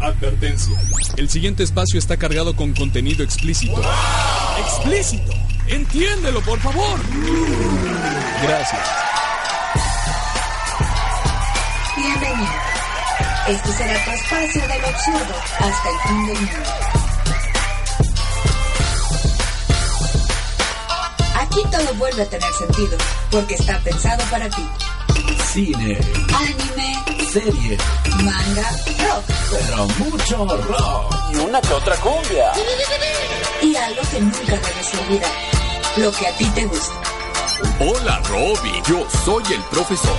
Advertencia. El siguiente espacio está cargado con contenido explícito. ¡Explícito! ¡Entiéndelo, por favor! Gracias. Bienvenido. Este será tu espacio del absurdo hasta el fin del mundo. Aquí todo vuelve a tener sentido, porque está pensado para ti. Cine, Anime, serie, manga, rock pero mucho rock. Y una que otra cumbia. y algo que nunca debes olvidar. Lo que a ti te gusta. Hola, Robin. Yo soy el profesor.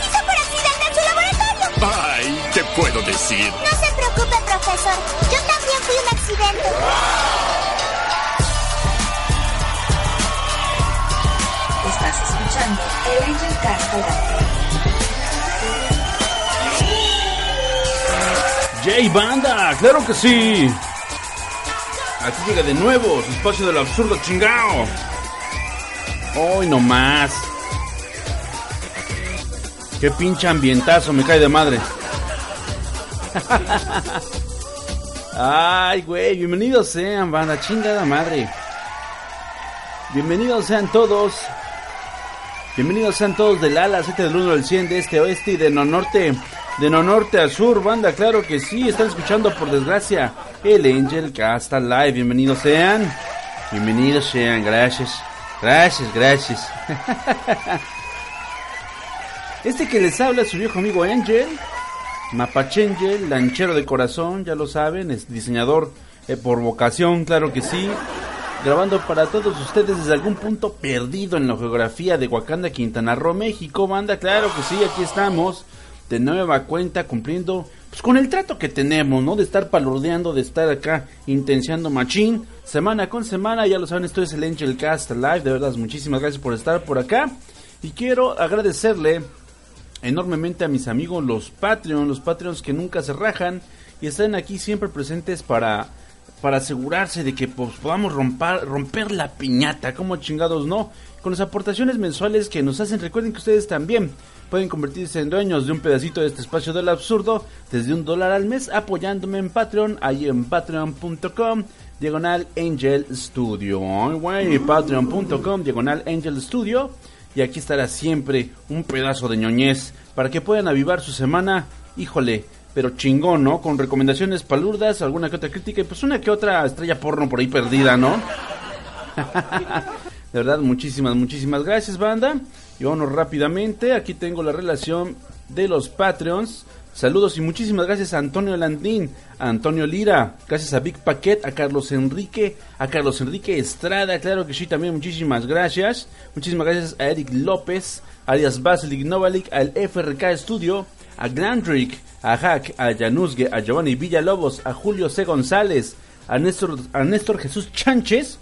hizo por accidente en su laboratorio. Ay, ¿qué puedo decir? No se preocupe, profesor. Yo también fui un accidente. Estás escuchando el Angel. Jay Banda, claro que sí. Aquí llega de nuevo su espacio del absurdo chingao. Hoy no más. Qué pinche ambientazo, me cae de madre. Ay, güey, bienvenidos sean, banda, chingada madre. Bienvenidos sean todos. Bienvenidos sean todos del ala 7 del 1 al 100 de este oeste y de no norte. De no norte a sur, banda, claro que sí. Están escuchando por desgracia el Angel Casta Live. Bienvenidos sean. Bienvenidos sean, gracias. Gracias, gracias. Este que les habla es su viejo amigo Angel. Mapache Angel, lanchero de corazón, ya lo saben, es diseñador eh, por vocación, claro que sí. Grabando para todos ustedes desde algún punto perdido en la geografía de Wakanda, Quintana Roo, México, banda, claro que sí, aquí estamos. De nueva cuenta cumpliendo pues, con el trato que tenemos, ¿no? De estar palurdeando, de estar acá intenciando machín, semana con semana, ya lo saben, esto es el Angel Cast Live, de verdad, muchísimas gracias por estar por acá. Y quiero agradecerle enormemente a mis amigos los Patreon, los Patreons que nunca se rajan y están aquí siempre presentes para para asegurarse de que pues, podamos romper, romper la piñata, como chingados no, con las aportaciones mensuales que nos hacen. Recuerden que ustedes también pueden convertirse en dueños de un pedacito de este espacio del absurdo desde un dólar al mes apoyándome en Patreon, ahí en patreon.com diagonal Angel Studio, patreon.com diagonal Angel Studio. Y aquí estará siempre un pedazo de ñoñez para que puedan avivar su semana, híjole, pero chingón, ¿no? Con recomendaciones palurdas, alguna que otra crítica y pues una que otra estrella porno por ahí perdida, ¿no? de verdad, muchísimas, muchísimas gracias, banda. Y vámonos rápidamente. Aquí tengo la relación de los Patreons. Saludos y muchísimas gracias a Antonio Landín, a Antonio Lira, gracias a Big Paquet, a Carlos Enrique, a Carlos Enrique Estrada, claro que sí, también muchísimas gracias. Muchísimas gracias a Eric López, alias Basilic Novalik, al FRK Studio, a Glandrick, a Hack, a Januzgue, a Giovanni Villalobos, a Julio C. González, a Néstor, a Néstor Jesús Chánchez,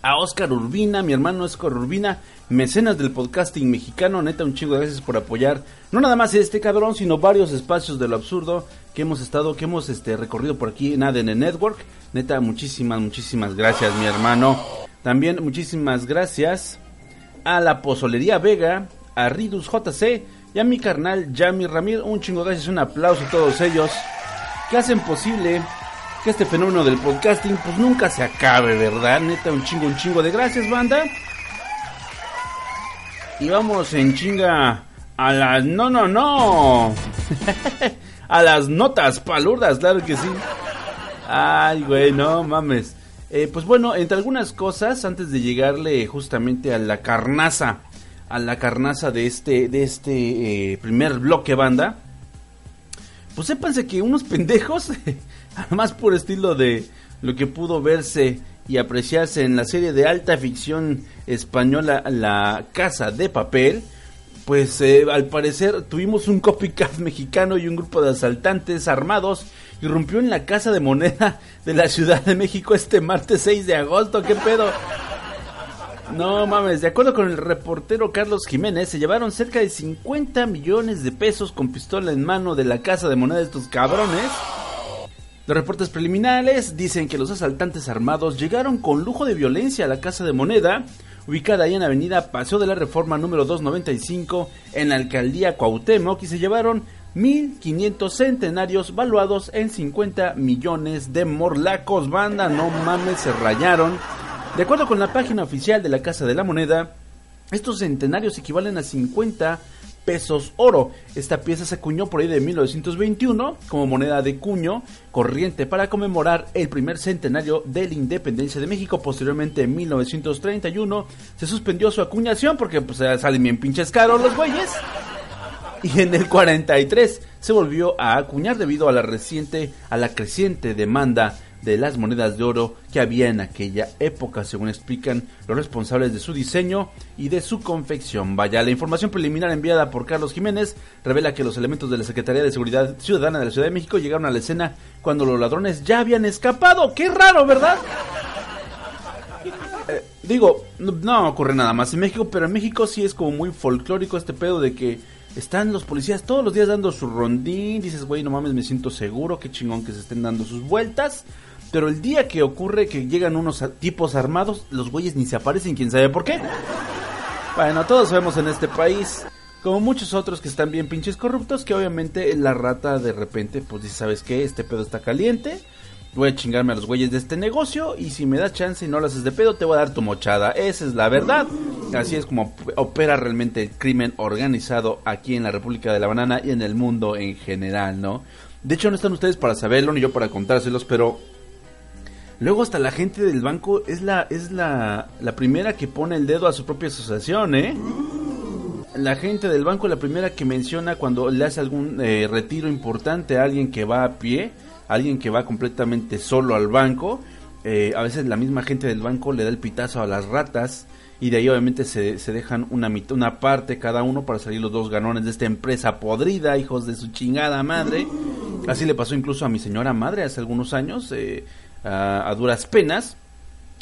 a Oscar Urbina, mi hermano Oscar Urbina, mecenas del podcasting mexicano, neta un chingo de gracias por apoyar, no nada más este cabrón, sino varios espacios de lo absurdo que hemos estado, que hemos este recorrido por aquí en ADN Network, neta muchísimas, muchísimas gracias mi hermano, también muchísimas gracias a la Pozolería Vega, a Ridus JC y a mi carnal Yami Ramir, un chingo gracias, un aplauso a todos ellos que hacen posible que este fenómeno del podcasting pues nunca se acabe, ¿verdad? Neta, un chingo, un chingo de gracias, banda. Y vamos en chinga a las... No, no, no. a las notas palurdas, claro que sí. Ay, güey, no mames. Eh, pues bueno, entre algunas cosas, antes de llegarle justamente a la carnaza, a la carnaza de este, de este eh, primer bloque banda, pues sépanse que unos pendejos, además por estilo de lo que pudo verse y apreciarse en la serie de alta ficción española La Casa de Papel, pues eh, al parecer tuvimos un copycat mexicano y un grupo de asaltantes armados irrumpió en la casa de moneda de la Ciudad de México este martes 6 de agosto. ¿Qué pedo? No mames, de acuerdo con el reportero Carlos Jiménez, se llevaron cerca de 50 millones de pesos con pistola en mano de la casa de moneda de estos cabrones. Los reportes preliminares dicen que los asaltantes armados llegaron con lujo de violencia a la casa de moneda, ubicada ahí en Avenida Paseo de la Reforma número 295, en la alcaldía Cuauhtémoc, y se llevaron 1.500 centenarios valuados en 50 millones de morlacos. Banda, no mames, se rayaron. De acuerdo con la página oficial de la Casa de la Moneda, estos centenarios equivalen a 50 pesos oro. Esta pieza se acuñó por ahí de 1921 como moneda de cuño corriente para conmemorar el primer centenario de la independencia de México. Posteriormente, en 1931, se suspendió su acuñación porque pues, salen bien pinches caros los güeyes. Y en el 43 se volvió a acuñar debido a la reciente, a la creciente demanda de las monedas de oro que había en aquella época, según explican los responsables de su diseño y de su confección. Vaya, la información preliminar enviada por Carlos Jiménez revela que los elementos de la Secretaría de Seguridad Ciudadana de la Ciudad de México llegaron a la escena cuando los ladrones ya habían escapado. ¡Qué raro, ¿verdad? Eh, digo, no, no ocurre nada más en México, pero en México sí es como muy folclórico este pedo de que están los policías todos los días dando su rondín. Dices, güey, no mames, me siento seguro. Qué chingón que se estén dando sus vueltas. Pero el día que ocurre que llegan unos tipos armados, los güeyes ni se aparecen, quién sabe por qué. Bueno, todos sabemos en este país, como muchos otros que están bien pinches corruptos, que obviamente la rata de repente, pues dice, ¿sabes qué? Este pedo está caliente. Voy a chingarme a los güeyes de este negocio y si me das chance y no lo haces de pedo, te voy a dar tu mochada. Esa es la verdad. Así es como opera realmente el crimen organizado aquí en la República de la Banana y en el mundo en general, ¿no? De hecho, no están ustedes para saberlo ni yo para contárselos, pero Luego hasta la gente del banco es la es la, la primera que pone el dedo a su propia asociación, ¿eh? La gente del banco es la primera que menciona cuando le hace algún eh, retiro importante a alguien que va a pie, alguien que va completamente solo al banco. Eh, a veces la misma gente del banco le da el pitazo a las ratas y de ahí obviamente se, se dejan una, una parte cada uno para salir los dos ganones de esta empresa podrida, hijos de su chingada madre. Así le pasó incluso a mi señora madre hace algunos años. Eh, a, duras penas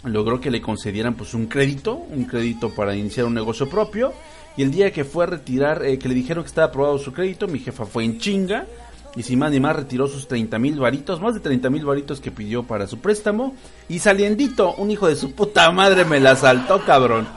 logró que le concedieran pues un crédito, un crédito para iniciar un negocio propio. Y el día que fue a retirar, eh, que le dijeron que estaba aprobado su crédito, mi jefa fue en chinga. Y sin más ni más retiró sus 30 mil varitos, más de 30 mil varitos que pidió para su préstamo. Y saliendito, un hijo de su puta madre me la saltó, cabrón.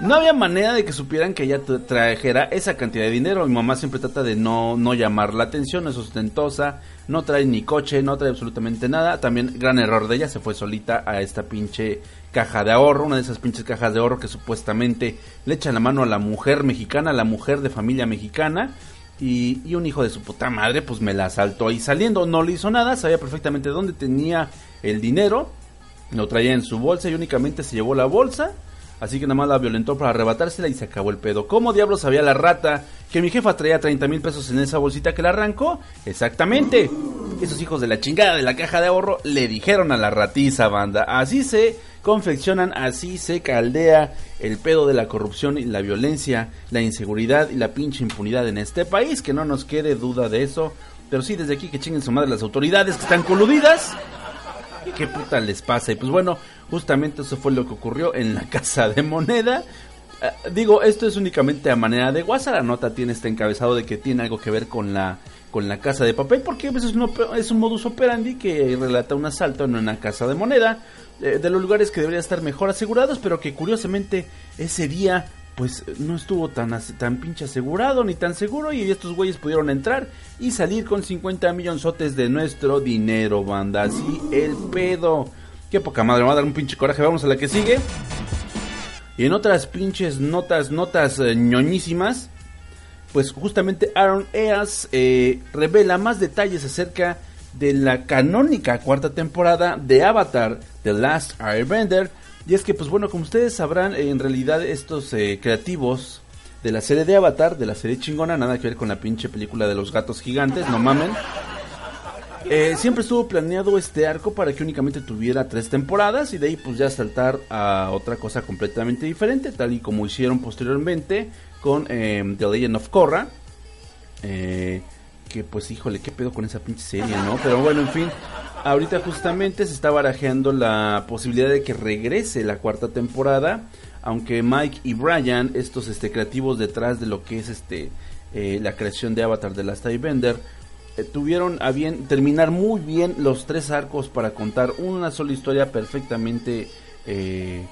No había manera de que supieran que ella trajera esa cantidad de dinero. Mi mamá siempre trata de no, no llamar la atención, es ostentosa, no trae ni coche, no trae absolutamente nada. También gran error de ella, se fue solita a esta pinche caja de ahorro, una de esas pinches cajas de ahorro que supuestamente le echan la mano a la mujer mexicana, a la mujer de familia mexicana. Y, y, un hijo de su puta madre, pues me la asaltó ahí saliendo. No le hizo nada, sabía perfectamente dónde tenía el dinero. Lo traía en su bolsa y únicamente se llevó la bolsa Así que nada más la violentó para arrebatársela y se acabó el pedo. ¿Cómo diablos sabía la rata que mi jefa traía 30 mil pesos en esa bolsita que la arrancó? Exactamente. Esos hijos de la chingada de la caja de ahorro le dijeron a la ratiza banda. Así se confeccionan, así se caldea el pedo de la corrupción y la violencia, la inseguridad y la pinche impunidad en este país. Que no nos quede duda de eso. Pero sí, desde aquí que chinguen su madre las autoridades que están coludidas. ¿Qué puta les pasa? Y pues bueno, justamente eso fue lo que ocurrió en la casa de moneda. Eh, digo, esto es únicamente a manera de WhatsApp. La nota tiene este encabezado de que tiene algo que ver con la con la casa de papel, porque es, es un modus operandi que relata un asalto en una casa de moneda, eh, de los lugares que deberían estar mejor asegurados, pero que curiosamente ese día pues no estuvo tan, tan pinche asegurado ni tan seguro y estos güeyes pudieron entrar y salir con 50 millonzotes de nuestro dinero, banda. Así el pedo. Qué poca madre, me va a dar un pinche coraje. Vamos a la que sigue. Y en otras pinches notas, notas eh, ñoñísimas, pues justamente Aaron Eas eh, revela más detalles acerca de la canónica cuarta temporada de Avatar, The Last Airbender y es que, pues bueno, como ustedes sabrán, en realidad estos eh, creativos de la serie de Avatar, de la serie chingona, nada que ver con la pinche película de los gatos gigantes, no mamen. Eh, siempre estuvo planeado este arco para que únicamente tuviera tres temporadas y de ahí pues ya saltar a otra cosa completamente diferente, tal y como hicieron posteriormente con eh, The Legend of Korra. Eh, que pues híjole, qué pedo con esa pinche serie, ¿no? Pero bueno, en fin, ahorita justamente se está barajeando la posibilidad de que regrese la cuarta temporada, aunque Mike y Brian, estos este creativos detrás de lo que es este eh, la creación de Avatar de Last Bender, eh, tuvieron a bien terminar muy bien los tres arcos para contar una sola historia perfectamente eh,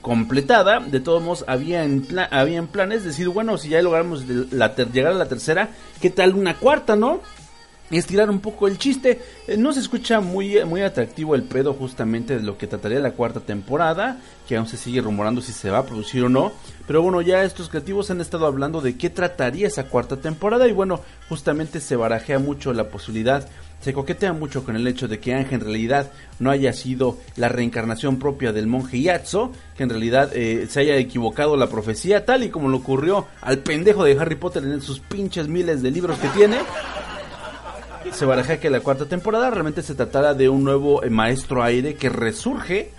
completada. De todos modos, había en, había en planes decir, bueno, si ya logramos llegar a la tercera, ¿qué tal una cuarta, no? Estirar un poco el chiste. Eh, no se escucha muy, muy atractivo el pedo justamente de lo que trataría la cuarta temporada, que aún se sigue rumorando si se va a producir o no. Pero bueno, ya estos creativos han estado hablando de qué trataría esa cuarta temporada y bueno, justamente se barajea mucho la posibilidad se coquetea mucho con el hecho de que Ángel en realidad no haya sido la reencarnación propia del monje Yatso, que en realidad eh, se haya equivocado la profecía, tal y como le ocurrió al pendejo de Harry Potter en sus pinches miles de libros que tiene. Se baraja que la cuarta temporada realmente se tratara de un nuevo eh, maestro aire que resurge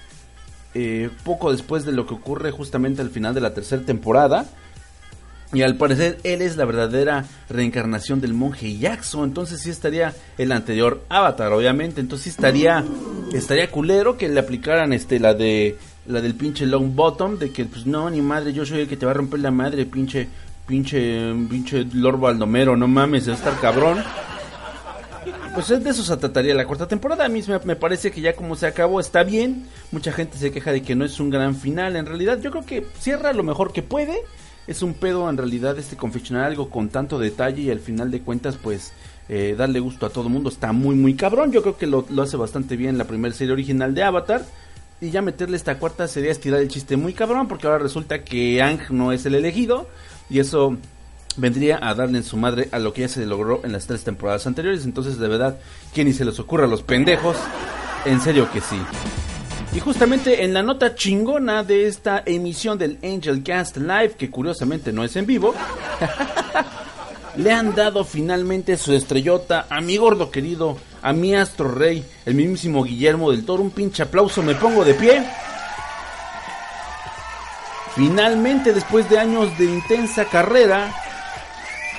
eh, poco después de lo que ocurre justamente al final de la tercera temporada y al parecer él es la verdadera reencarnación del monje Yaxo. Entonces sí estaría el anterior Avatar, obviamente. Entonces sí estaría, estaría culero que le aplicaran este la de la del pinche Long Bottom. De que pues no, ni madre, yo soy el que te va a romper la madre, pinche, pinche, pinche Lord Baldomero, no mames, va a estar cabrón. Pues de eso se trataría la cuarta temporada. A mí me, parece que ya como se acabó está bien. Mucha gente se queja de que no es un gran final. En realidad yo creo que cierra lo mejor que puede es un pedo en realidad este confeccionar algo con tanto detalle y al final de cuentas pues eh, darle gusto a todo el mundo está muy muy cabrón. Yo creo que lo, hace bastante bien la primera serie original de Avatar. Y ya meterle esta cuarta sería estirar el chiste muy cabrón porque ahora resulta que Ang no es el elegido y eso vendría a darle en su madre a lo que ya se logró en las tres temporadas anteriores. Entonces de verdad, que ni se les ocurra a los pendejos. En serio que sí. Y justamente en la nota chingona de esta emisión del Angel Cast Live, que curiosamente no es en vivo, le han dado finalmente su estrellota a mi gordo querido, a mi astro rey, el mismísimo Guillermo del Toro. Un pinche aplauso, me pongo de pie. Finalmente, después de años de intensa carrera,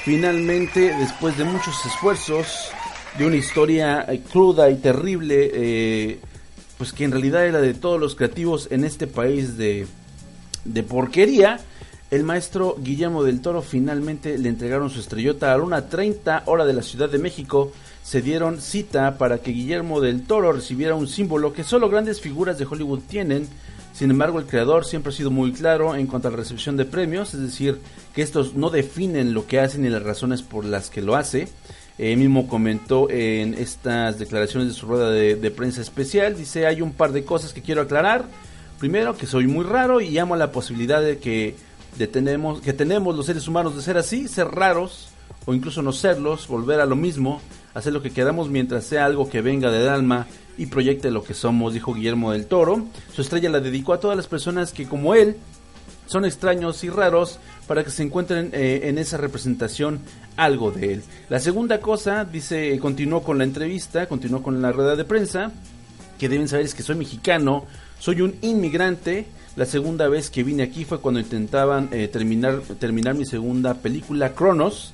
finalmente, después de muchos esfuerzos, de una historia eh, cruda y terrible, eh, pues que en realidad era de todos los creativos en este país de, de porquería, el maestro Guillermo del Toro finalmente le entregaron su estrellota a la 1.30 hora de la Ciudad de México. Se dieron cita para que Guillermo del Toro recibiera un símbolo que solo grandes figuras de Hollywood tienen. Sin embargo, el creador siempre ha sido muy claro en cuanto a la recepción de premios, es decir, que estos no definen lo que hacen ni las razones por las que lo hace. Él mismo comentó en estas declaraciones de su rueda de, prensa especial, dice, hay un par de cosas que quiero aclarar. Primero, que soy muy raro y amo la posibilidad de que, tenemos, que tenemos los seres humanos de ser así, ser raros, o incluso no serlos, volver a lo mismo, hacer lo que queramos mientras sea algo que venga del alma y proyecte lo que somos, dijo Guillermo del Toro. Su estrella la dedicó a todas las personas que como él son extraños y raros para que se encuentren eh, en esa representación algo de él. La segunda cosa, dice, continuó con la entrevista, continuó con la rueda de prensa, que deben saber es que soy mexicano, soy un inmigrante. La segunda vez que vine aquí fue cuando intentaban eh, terminar, terminar mi segunda película, Cronos.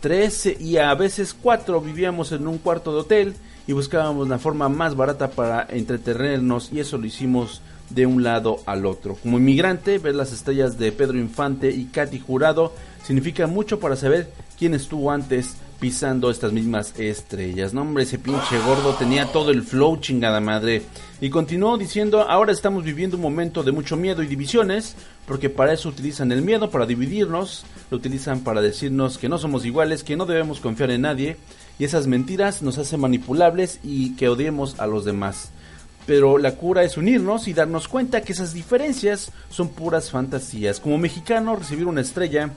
Tres y a veces cuatro vivíamos en un cuarto de hotel y buscábamos la forma más barata para entretenernos y eso lo hicimos de un lado al otro. Como inmigrante, ver las estrellas de Pedro Infante y Katy Jurado significa mucho para saber quién estuvo antes pisando estas mismas estrellas. No, hombre, ese pinche gordo tenía todo el flow, chingada madre. Y continuó diciendo, ahora estamos viviendo un momento de mucho miedo y divisiones, porque para eso utilizan el miedo, para dividirnos, lo utilizan para decirnos que no somos iguales, que no debemos confiar en nadie, y esas mentiras nos hacen manipulables y que odiemos a los demás pero la cura es unirnos y darnos cuenta que esas diferencias son puras fantasías. Como mexicano, recibir una estrella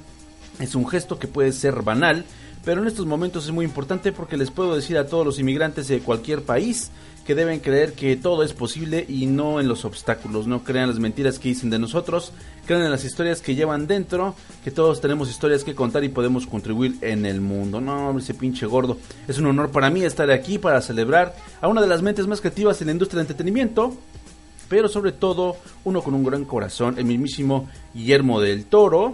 es un gesto que puede ser banal, pero en estos momentos es muy importante porque les puedo decir a todos los inmigrantes de cualquier país que deben creer que todo es posible y no en los obstáculos, no crean las mentiras que dicen de nosotros, crean en las historias que llevan dentro, que todos tenemos historias que contar y podemos contribuir en el mundo. No, ese pinche gordo. Es un honor para mí estar aquí para celebrar a una de las mentes más creativas en la industria del entretenimiento, pero sobre todo uno con un gran corazón, el mismísimo Guillermo del Toro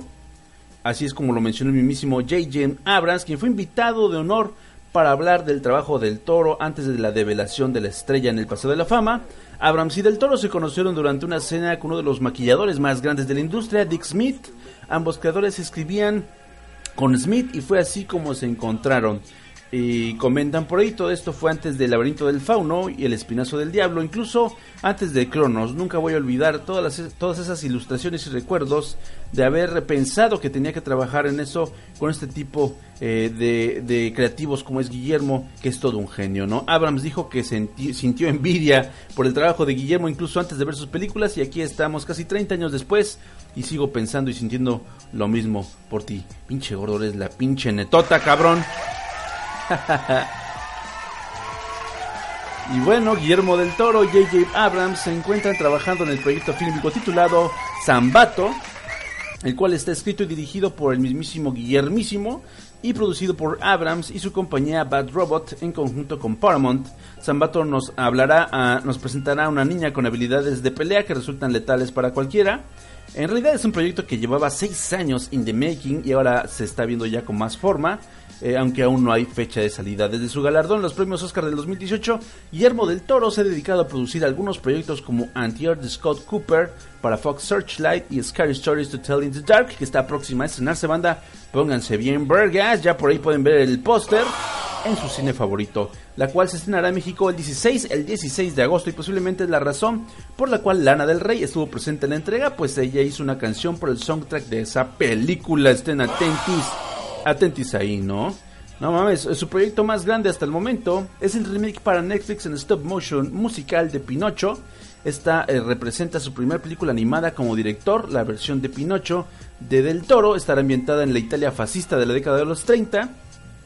Así es como lo mencionó el mismísimo J.J. Abrams, quien fue invitado de honor para hablar del trabajo del toro antes de la develación de la estrella en el Paseo de la Fama. Abrams y del Toro se conocieron durante una cena con uno de los maquilladores más grandes de la industria, Dick Smith. Ambos creadores escribían con Smith y fue así como se encontraron. Y comentan por ahí, todo esto fue antes del laberinto del fauno y el espinazo del diablo, incluso antes de Cronos. Nunca voy a olvidar todas, las, todas esas ilustraciones y recuerdos de haber pensado que tenía que trabajar en eso con este tipo eh, de, de, creativos como es Guillermo, que es todo un genio, ¿no? Abrams dijo que sintió envidia por el trabajo de Guillermo incluso antes de ver sus películas y aquí estamos casi 30 años después y sigo pensando y sintiendo lo mismo por ti. Pinche gordo, eres la pinche netota, cabrón. Y bueno, Guillermo del Toro y J.J. Abrams se encuentran trabajando en el proyecto fílmico titulado Zambato, el cual está escrito y dirigido por el mismísimo Guillermísimo y producido por Abrams y su compañía Bad Robot en conjunto con Paramount. Zambato nos hablará, nos presentará a una niña con habilidades de pelea que resultan letales para cualquiera. En realidad es un proyecto que llevaba 6 años in the making y ahora se está viendo ya con más forma. Eh, aunque aún no hay fecha de salida. Desde su galardón, los premios Oscar del 2018, Guillermo del Toro se ha dedicado a producir algunos proyectos como Anti-Earth de Scott Cooper para Fox Searchlight y Scary Stories to Tell in the Dark, que está próxima a estrenarse banda. Pónganse bien, vergas, ya por ahí pueden ver el póster en su cine favorito, la cual se estrenará en México el 16, el 16 de agosto y posiblemente es la razón por la cual Lana del Rey estuvo presente en la entrega, pues ella hizo una canción por el soundtrack de esa película, estén atentis ahí, ¿no? No mames, su proyecto más grande hasta el momento es el remake para Netflix en stop motion musical de Pinocho. Esta eh, representa su primera película animada como director. La versión de Pinocho de Del Toro estará ambientada en la Italia fascista de la década de los 30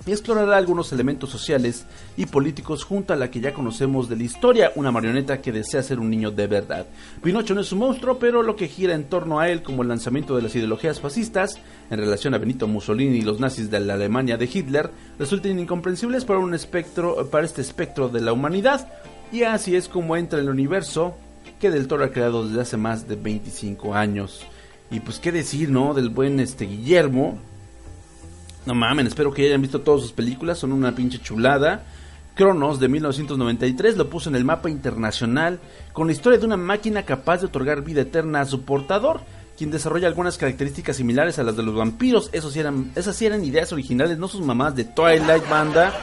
y explorará algunos elementos sociales y políticos junto a la que ya conocemos de la historia, una marioneta que desea ser un niño de verdad. Pinocho no es un monstruo, pero lo que gira en torno a él, como el lanzamiento de las ideologías fascistas en relación a Benito Mussolini y los nazis de la Alemania de Hitler, resultan incomprensibles para un espectro, para este espectro de la humanidad, y así es como entra en el universo que Del Toro ha creado desde hace más de 25 años. Y pues qué decir, ¿no? Del buen este Guillermo, no mamen, espero que hayan visto todas sus películas, son una pinche chulada. Cronos de 1993 lo puso en el mapa internacional con la historia de una máquina capaz de otorgar vida eterna a su portador, quien desarrolla algunas características similares a las de los vampiros. Esos eran, esas sí eran ideas originales, no sus mamás de Twilight Banda.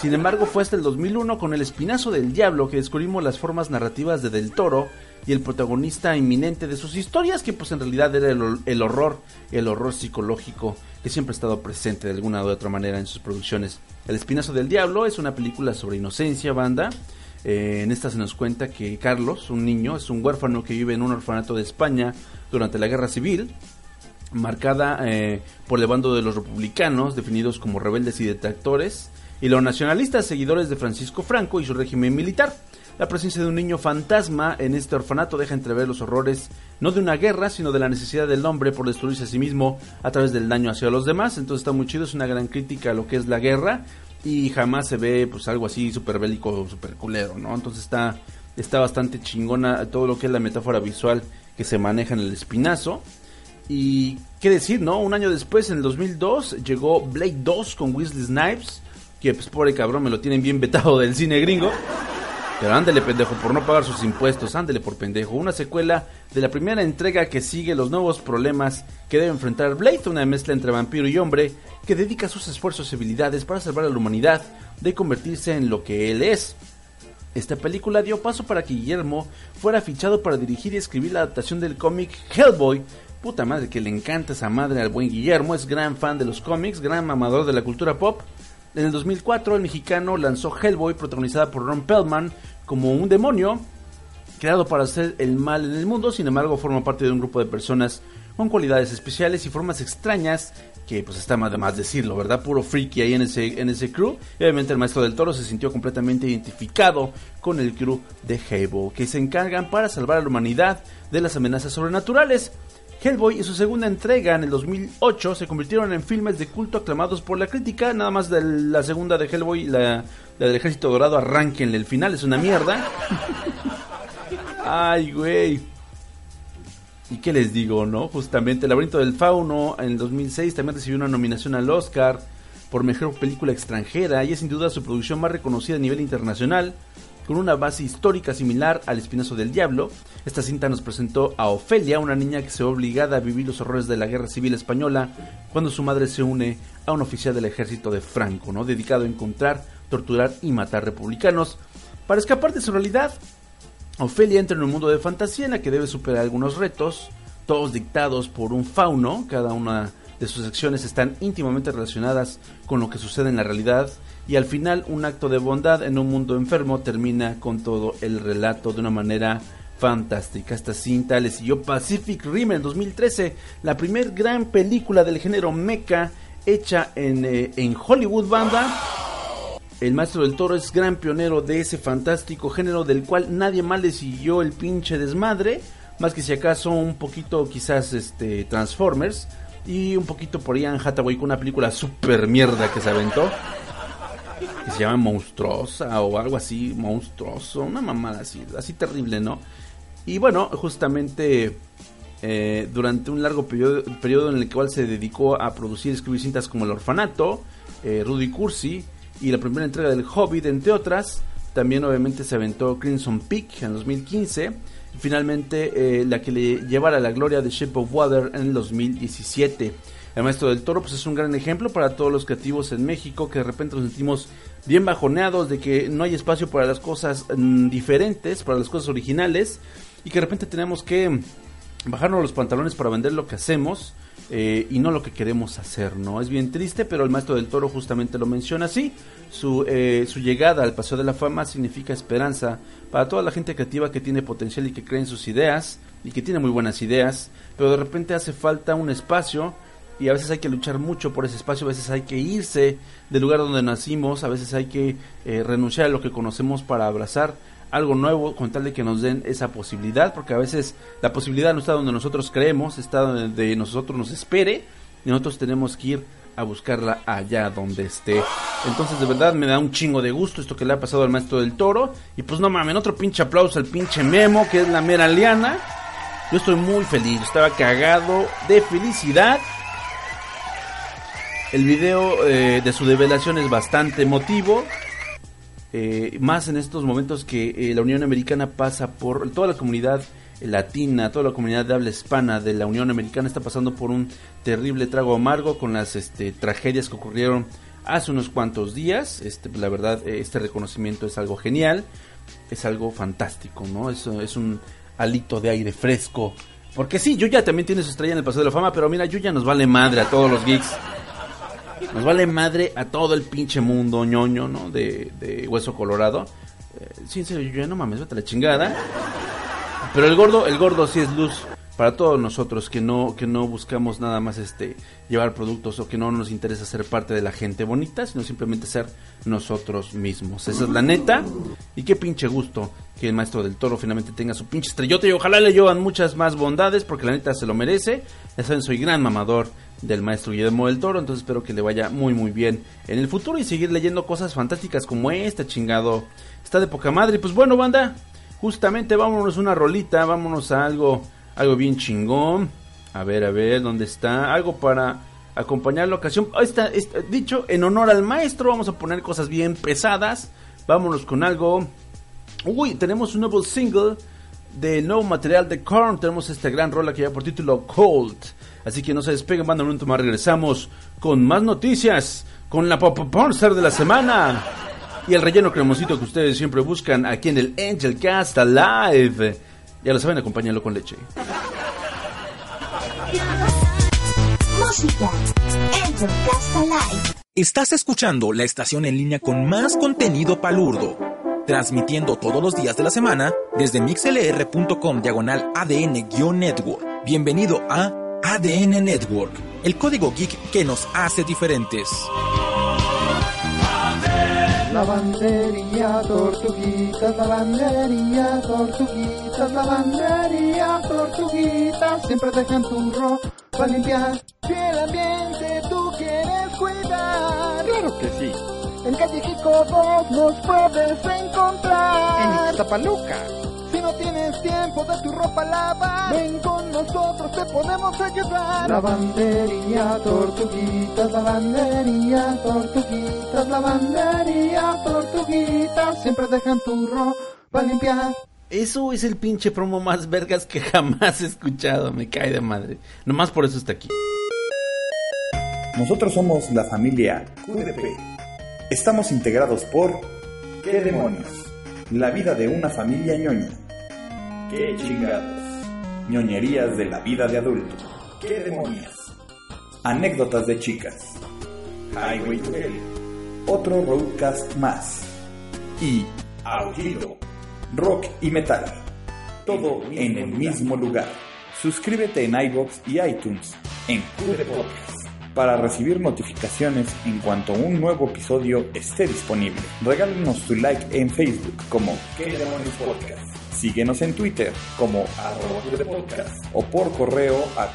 Sin embargo, fue hasta el 2001 con El Espinazo del Diablo que descubrimos las formas narrativas de Del Toro y el protagonista inminente de sus historias, que pues en realidad era el, horror, el horror psicológico que siempre ha estado presente de alguna u otra manera en sus producciones. El Espinazo del Diablo es una película sobre inocencia, banda. Eh, en esta se nos cuenta que Carlos, un niño, es un huérfano que vive en un orfanato de España durante la Guerra Civil, marcada eh, por el bando de los republicanos, definidos como rebeldes y detractores, y los nacionalistas, seguidores de Francisco Franco y su régimen militar. La presencia de un niño fantasma en este orfanato deja entrever los horrores no de una guerra, sino de la necesidad del hombre por destruirse a sí mismo a través del daño hacia los demás. Entonces está muy chido, es una gran crítica a lo que es la guerra y jamás se ve pues algo así súper bélico, súper culero, ¿no? Entonces está, está bastante chingona todo lo que es la metáfora visual que se maneja en el espinazo. Y qué decir, ¿no? Un año después, en el 2002, llegó Blade 2 con Weasley Snipes, que pues pobre cabrón me lo tienen bien vetado del cine gringo. Pero ándele, pendejo, por no pagar sus impuestos, ándele por pendejo. Una secuela de la primera entrega que sigue los nuevos problemas que debe enfrentar Blade, una mezcla entre vampiro y hombre, que dedica sus esfuerzos y habilidades para salvar a la humanidad de convertirse en lo que él es. Esta película dio paso para que Guillermo fuera fichado para dirigir y escribir la adaptación del cómic Hellboy. Puta madre que le encanta esa madre al buen Guillermo, es gran fan de los cómics, gran mamador de la cultura pop. En el 2004 el mexicano lanzó Hellboy protagonizada por Ron Pellman como un demonio creado para hacer el mal en el mundo, sin embargo forma parte de un grupo de personas con cualidades especiales y formas extrañas que pues está más de más decirlo, ¿verdad? Puro freaky ahí en ese, en ese crew. Obviamente el maestro del toro se sintió completamente identificado con el crew de Hellboy, que se encargan para salvar a la humanidad de las amenazas sobrenaturales. Hellboy y su segunda entrega en el 2008 se convirtieron en filmes de culto aclamados por la crítica, nada más la segunda de Hellboy, la, la del Ejército Dorado, arranquenle el final, es una mierda. Ay, güey. ¿Y qué les digo, no? Justamente El laberinto del fauno en 2006 también recibió una nominación al Oscar por mejor película extranjera y es sin duda su producción más reconocida a nivel internacional. Con una base histórica similar al Espinazo del Diablo, esta cinta nos presentó a Ofelia, una niña que se ve obligada a vivir los horrores de la Guerra Civil Española cuando su madre se une a un oficial del ejército de Franco, ¿no? dedicado a encontrar, torturar y matar republicanos. Para escapar de su realidad, Ofelia entra en un mundo de fantasía en la que debe superar algunos retos, todos dictados por un fauno, cada una de sus acciones están íntimamente relacionadas con lo que sucede en la realidad y al final un acto de bondad en un mundo enfermo termina con todo el relato de una manera fantástica. Esta cinta le siguió Pacific Rim en 2013, la primer gran película del género mecha hecha en, eh, en Hollywood banda. El maestro del toro es gran pionero de ese fantástico género del cual nadie más le siguió el pinche desmadre, más que si acaso un poquito quizás este Transformers y un poquito por en Hathaway con una película super mierda que se aventó que se llama Monstruosa o algo así, monstruoso, una mamada así, terrible, ¿no? Y bueno, justamente eh, durante un largo periodo, en el cual se dedicó a producir y escribir cintas como El Orfanato, eh, Rudy Cursi y la primera entrega del Hobbit, entre otras. También obviamente se aventó Crimson Peak en 2015 y finalmente eh, la que le llevara la gloria de Shape of Water en el 2017. El Maestro del Toro pues es un gran ejemplo para todos los creativos en México que de repente nos sentimos bien bajoneados de que no hay espacio para las cosas mm, diferentes, para las cosas originales y que de repente tenemos que bajarnos los pantalones para vender lo que hacemos eh, y no lo que queremos hacer, ¿no? Es bien triste, pero el Maestro del Toro justamente lo menciona así. Su, eh, su llegada al Paseo de la Fama significa esperanza para toda la gente creativa que tiene potencial y que cree en sus ideas y que tiene muy buenas ideas, pero de repente hace falta un espacio y a veces hay que luchar mucho por ese espacio, a veces hay que irse del lugar donde nacimos, a veces hay que eh, renunciar a lo que conocemos para abrazar algo nuevo con tal de que nos den esa posibilidad, porque a veces la posibilidad no está donde nosotros creemos, está donde nosotros nos espere y nosotros tenemos que ir a buscarla allá donde esté. Entonces de verdad me da un chingo de gusto esto que le ha pasado al maestro del toro. Y pues no mames, otro pinche aplauso al pinche Memo, que es la mera liana. Yo estoy muy feliz, estaba cagado de felicidad. El video eh, de su develación es bastante emotivo. Eh, más en estos momentos que eh, la Unión Americana pasa por toda la comunidad latina, toda la comunidad de habla hispana de la Unión Americana está pasando por un terrible trago amargo con las este, tragedias que ocurrieron hace unos cuantos días. Este, la verdad, este reconocimiento es algo genial, es algo fantástico, ¿no? Es, es un alito de aire fresco. Porque sí, Yuya también tiene su estrella en el Paseo de la Fama, pero mira, Yuya nos vale madre a todos los geeks. Nos vale madre a todo el pinche mundo ñoño, ¿no? De, de Hueso Colorado. Eh, sí, en serio, Yuya, no mames, vete a la chingada. Pero el gordo, el gordo sí es luz para todos nosotros que no que no buscamos nada más este llevar productos o que no nos interesa ser parte de la gente bonita, sino simplemente ser nosotros mismos. Esa es la neta. Y qué pinche gusto que el maestro del toro finalmente tenga su pinche estrellota y ojalá le llevan muchas más bondades porque la neta se lo merece. Ya saben, soy gran mamador del maestro Guillermo del Toro, entonces espero que le vaya muy muy bien en el futuro y seguir leyendo cosas fantásticas como este chingado. Está de poca madre. Pues bueno, banda, justamente vámonos una rolita, vámonos a algo, algo bien chingón. A ver, a ver, ¿dónde está? Algo para acompañar la ocasión. Está, dicho, en honor al maestro, vamos a poner cosas bien pesadas. Vámonos con algo. Uy, tenemos un nuevo single de nuevo material de Korn. Tenemos esta gran rola que lleva por título Cold. Así que no se despeguen, banda, un momento más regresamos con más noticias, con la pop Pornstar de la semana y el relleno cremosito que ustedes siempre buscan aquí en el Angel Cast Live. Ya lo saben, acompáñalo con leche. Música. Angel Cast Live. Estás escuchando la estación en línea con más contenido palurdo, transmitiendo todos los días de la semana desde mixlr.com diagonal ADN-network. Bienvenido a ADN Network, el código geek que nos hace diferentes. Lavandería, tortuguitas, lavandería, tortuguitas, lavandería, tortuguitas, siempre dejan tu ropa limpiar. Si el ambiente tú quieres cuidar, Claro que sí. En Callejico 2 nos puedes encontrar. En Ixtapaluca. Si no tienes tiempo de tu ropa lavar, Ven con nosotros, te podemos ayudar. Lavandería, tortuguitas, lavandería, tortuguitas, lavandería, tortuguitas. Siempre dejan tu ropa limpiar. Eso es el pinche promo más vergas que jamás he escuchado. Me cae de madre. Nomás por eso está aquí. Nosotros somos la familia QDP. Estamos integrados por ¿Qué demonios? La vida de una familia ñoña. ¿Qué chingados? ñoñerías de la vida de adulto. ¿Qué demonios? Anécdotas de chicas. Highway to Hell. Otro roadcast más. Y Aullido. Rock y metal. Todo en el mismo lugar. Suscríbete en iBox y iTunes en QD Podcast para recibir notificaciones en cuanto un nuevo episodio esté disponible. Regálenos tu like en Facebook como ¿Qué demonios podcast? Síguenos en Twitter como arroba podcast o por correo a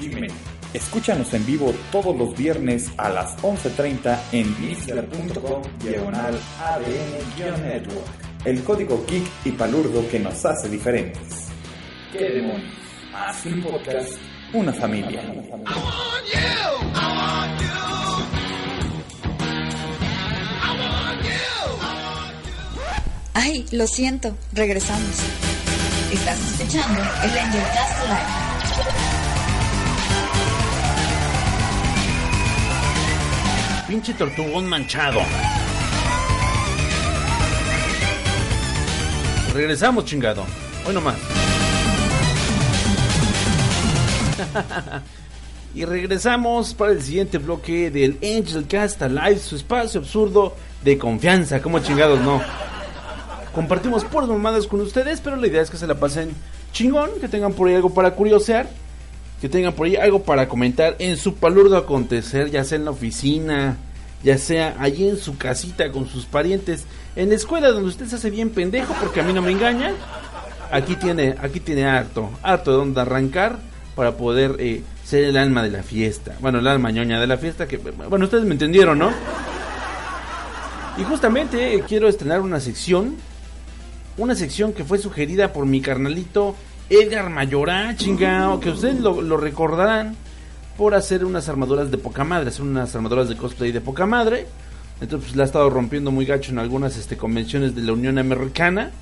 gmail. Escúchanos en vivo todos los viernes a las 11.30 en mixler.com diagonal ADN-network. El código geek y palurdo que nos hace diferentes. ¿Qué demonios? Más un podcast, una familia. Ay, lo siento, regresamos. Estás escuchando el Angel Cast Live. Pinche tortugón manchado. Regresamos, chingado. Hoy nomás. y regresamos para el siguiente bloque del Angel Cast Live, su espacio absurdo de confianza. Como chingados, no. Compartimos por mamadas con ustedes, pero la idea es que se la pasen chingón, que tengan por ahí algo para curiosear, que tengan por ahí algo para comentar en su palurdo acontecer, ya sea en la oficina, ya sea allí en su casita con sus parientes, en la escuela donde usted se hace bien pendejo, porque a mí no me engañan. Aquí tiene, aquí tiene harto, harto de donde arrancar para poder eh, ser el alma de la fiesta. Bueno, el alma ñoña de la fiesta, que bueno, ustedes me entendieron, ¿no? Y justamente quiero estrenar una sección, una sección que fue sugerida por mi carnalito Edgar Mayorá, chingao, que ustedes lo, recordarán por hacer unas armaduras de poca madre, hacer unas armaduras de cosplay de poca madre. Entonces pues, la ha estado rompiendo muy gacho en algunas este, convenciones de la Unión Americana.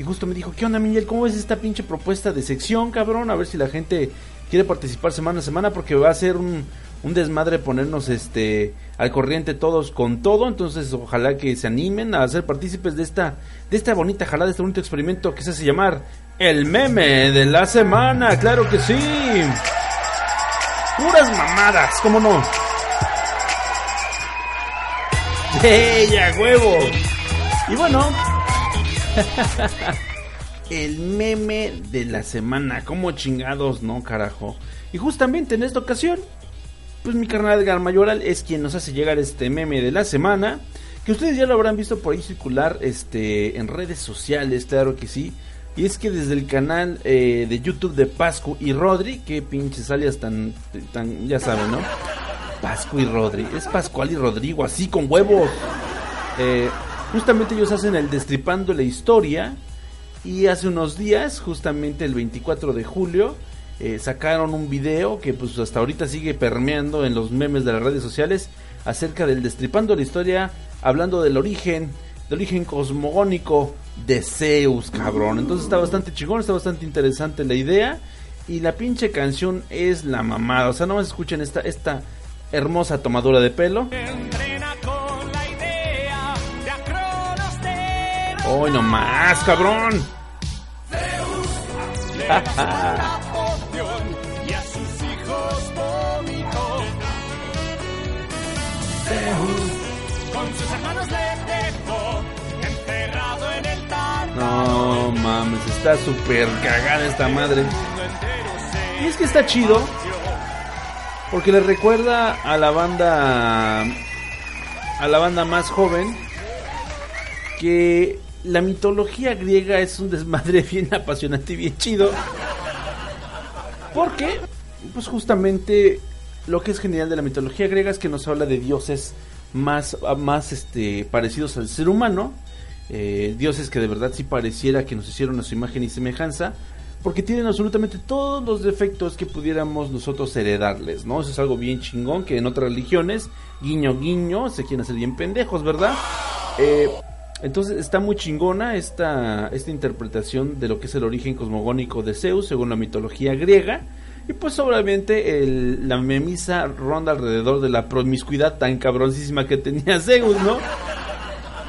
Y justo me dijo, ¿qué onda, Miguel? ¿Cómo ves esta pinche propuesta de sección, cabrón? A ver si la gente quiere participar semana a semana porque va a ser un, un desmadre ponernos este al corriente todos con todo. Entonces ojalá que se animen a ser partícipes de esta, de esta bonita jalada, de este bonito experimento que se hace llamar el meme de la semana. Claro que sí. Puras mamadas, ¿cómo no? ¡Bella huevo! Y bueno, el meme de la semana. Como chingados, no, carajo. Y justamente en esta ocasión, pues mi carnal Edgar Mayoral es quien nos hace llegar este meme de la semana. Que ustedes ya lo habrán visto por ahí circular este, en redes sociales, claro que sí. Y es que desde el canal eh, de YouTube de Pascu y Rodri, que pinches alias tan, tan, ya saben, ¿no? Pascu y Rodri, es Pascual y Rodrigo, así con huevos. Eh, justamente ellos hacen el Destripando la Historia. Y hace unos días, justamente el 24 de julio, eh, sacaron un video que pues hasta ahorita sigue permeando en los memes de las redes sociales acerca del Destripando la Historia, hablando del origen, del origen cosmogónico de Zeus, cabrón. Entonces está bastante chingón, está bastante interesante la idea. Y la pinche canción es la mamada. O sea, no más escuchen esta, esta hermosa tomadura de pelo. Hoy no más, cabrón. No mames, está súper cagada esta madre. Y es que está chido. Porque le recuerda a la banda. A la banda más joven. Que la mitología griega es un desmadre bien apasionante y bien chido. Porque, pues justamente lo que es genial de la mitología griega es que nos habla de dioses más, más este, parecidos al ser humano. Eh, dioses que de verdad sí pareciera que nos hicieron a su imagen y semejanza. porque tienen absolutamente todos los defectos que pudiéramos nosotros heredarles, ¿no? Eso es algo bien chingón que en otras religiones, guiño guiño, se quieren hacer bien pendejos, ¿verdad? Eh, entonces está muy chingona esta, esta interpretación de lo que es el origen cosmogónico de Zeus según la mitología griega. Y pues obviamente el, la memisa ronda alrededor de la promiscuidad tan cabroncísima que tenía Zeus, ¿no?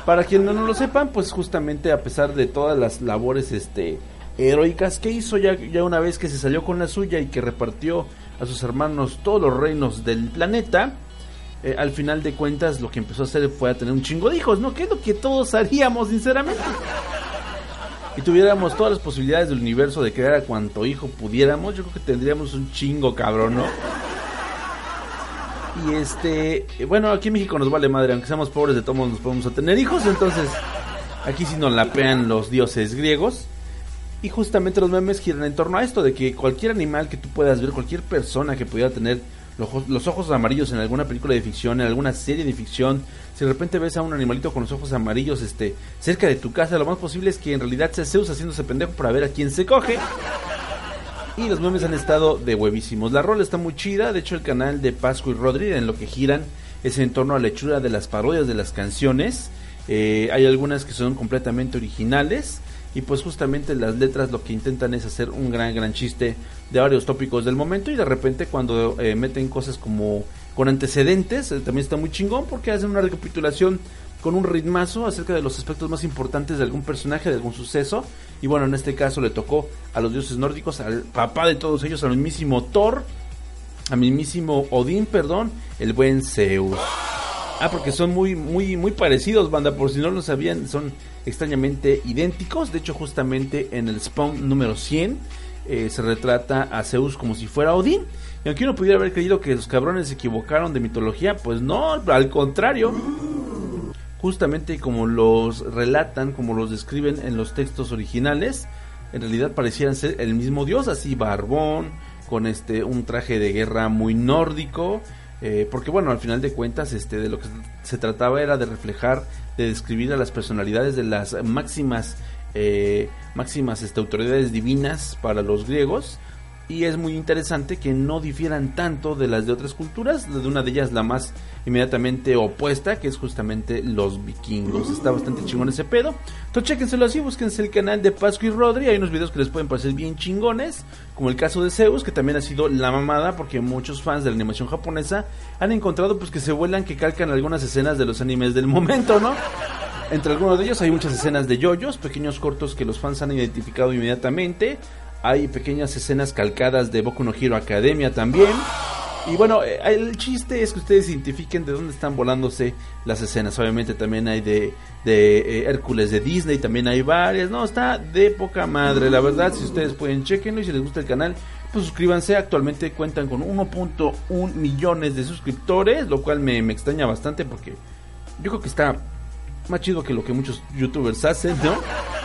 Para quienes no lo sepan, pues justamente a pesar de todas las labores este, heroicas que hizo ya, ya una vez que se salió con la suya y que repartió a sus hermanos todos los reinos del planeta, eh, al final de cuentas lo que empezó a hacer fue a tener un chingo de hijos, ¿no? Que es lo que todos haríamos, sinceramente. Y tuviéramos todas las posibilidades del universo de crear a cuanto hijo pudiéramos, yo creo que tendríamos un chingo cabrón, ¿no? Y este, eh, bueno, aquí en México nos vale madre, aunque seamos pobres de todos nos podemos a tener hijos, entonces aquí sí nos la pean los dioses griegos. Y justamente los memes giran en torno a esto, de que cualquier animal que tú puedas ver, cualquier persona que pudiera tener los ojos amarillos en alguna película de ficción, en alguna serie de ficción, si de repente ves a un animalito con los ojos amarillos este cerca de tu casa, lo más posible es que en realidad sea Zeus haciéndose pendejo para ver a quién se coge. Y los memes han estado de huevísimos. La rola está muy chida, de hecho el canal de Pascu y Rodri en lo que giran es en torno a la hechura de las parodias de las canciones. Eh, hay algunas que son completamente originales y pues justamente las letras lo que intentan es hacer un gran gran chiste de varios tópicos del momento y de repente cuando eh, meten cosas como con antecedentes eh, también está muy chingón porque hacen una recapitulación con un ritmazo acerca de los aspectos más importantes de algún personaje, de algún suceso y bueno en este caso le tocó a los dioses nórdicos, al papá de todos ellos, al mismísimo Thor, al mismísimo Odín, perdón, el buen Zeus. Ah, porque son muy, muy, muy parecidos, banda. Por si no lo sabían, son extrañamente idénticos. De hecho, justamente en el Spawn número 100 eh, se retrata a Zeus como si fuera Odín. Y aunque uno pudiera haber creído que los cabrones se equivocaron de mitología, pues no, al contrario. Justamente como los relatan, como los describen en los textos originales, en realidad parecían ser el mismo dios, así barbón, con este un traje de guerra muy nórdico eh, porque bueno, al final de cuentas, este, de lo que se trataba era de reflejar, de describir a las personalidades de las máximas, eh, máximas este, autoridades divinas para los griegos, y es muy interesante que no difieran tanto de las de otras culturas, de una de ellas la más inmediatamente opuesta, que es justamente los vikingos. Está bastante chingón ese pedo. Entonces chéquenselo así, búsquense el canal de Pascu y Rodri, hay unos videos que les pueden parecer bien chingones, como el caso de Zeus, que también ha sido la mamada, porque muchos fans de la animación japonesa han encontrado pues que se vuelan, que calcan algunas escenas de los animes del momento, ¿no? Entre algunos de ellos hay muchas escenas de yoyos, pequeños cortos que los fans han identificado inmediatamente. Hay pequeñas escenas calcadas de Boku no Hero Academia también. Y bueno, eh, el chiste es que ustedes identifiquen de dónde están volándose las escenas. Obviamente también hay de, de eh, Hércules de Disney, también hay varias. No, está de poca madre, la verdad. Si ustedes pueden, chequenlo y si les gusta el canal, pues suscríbanse. Actualmente cuentan con 1.1 millones de suscriptores, lo cual me, me extraña bastante porque yo creo que está más chido que lo que muchos youtubers hacen, ¿no?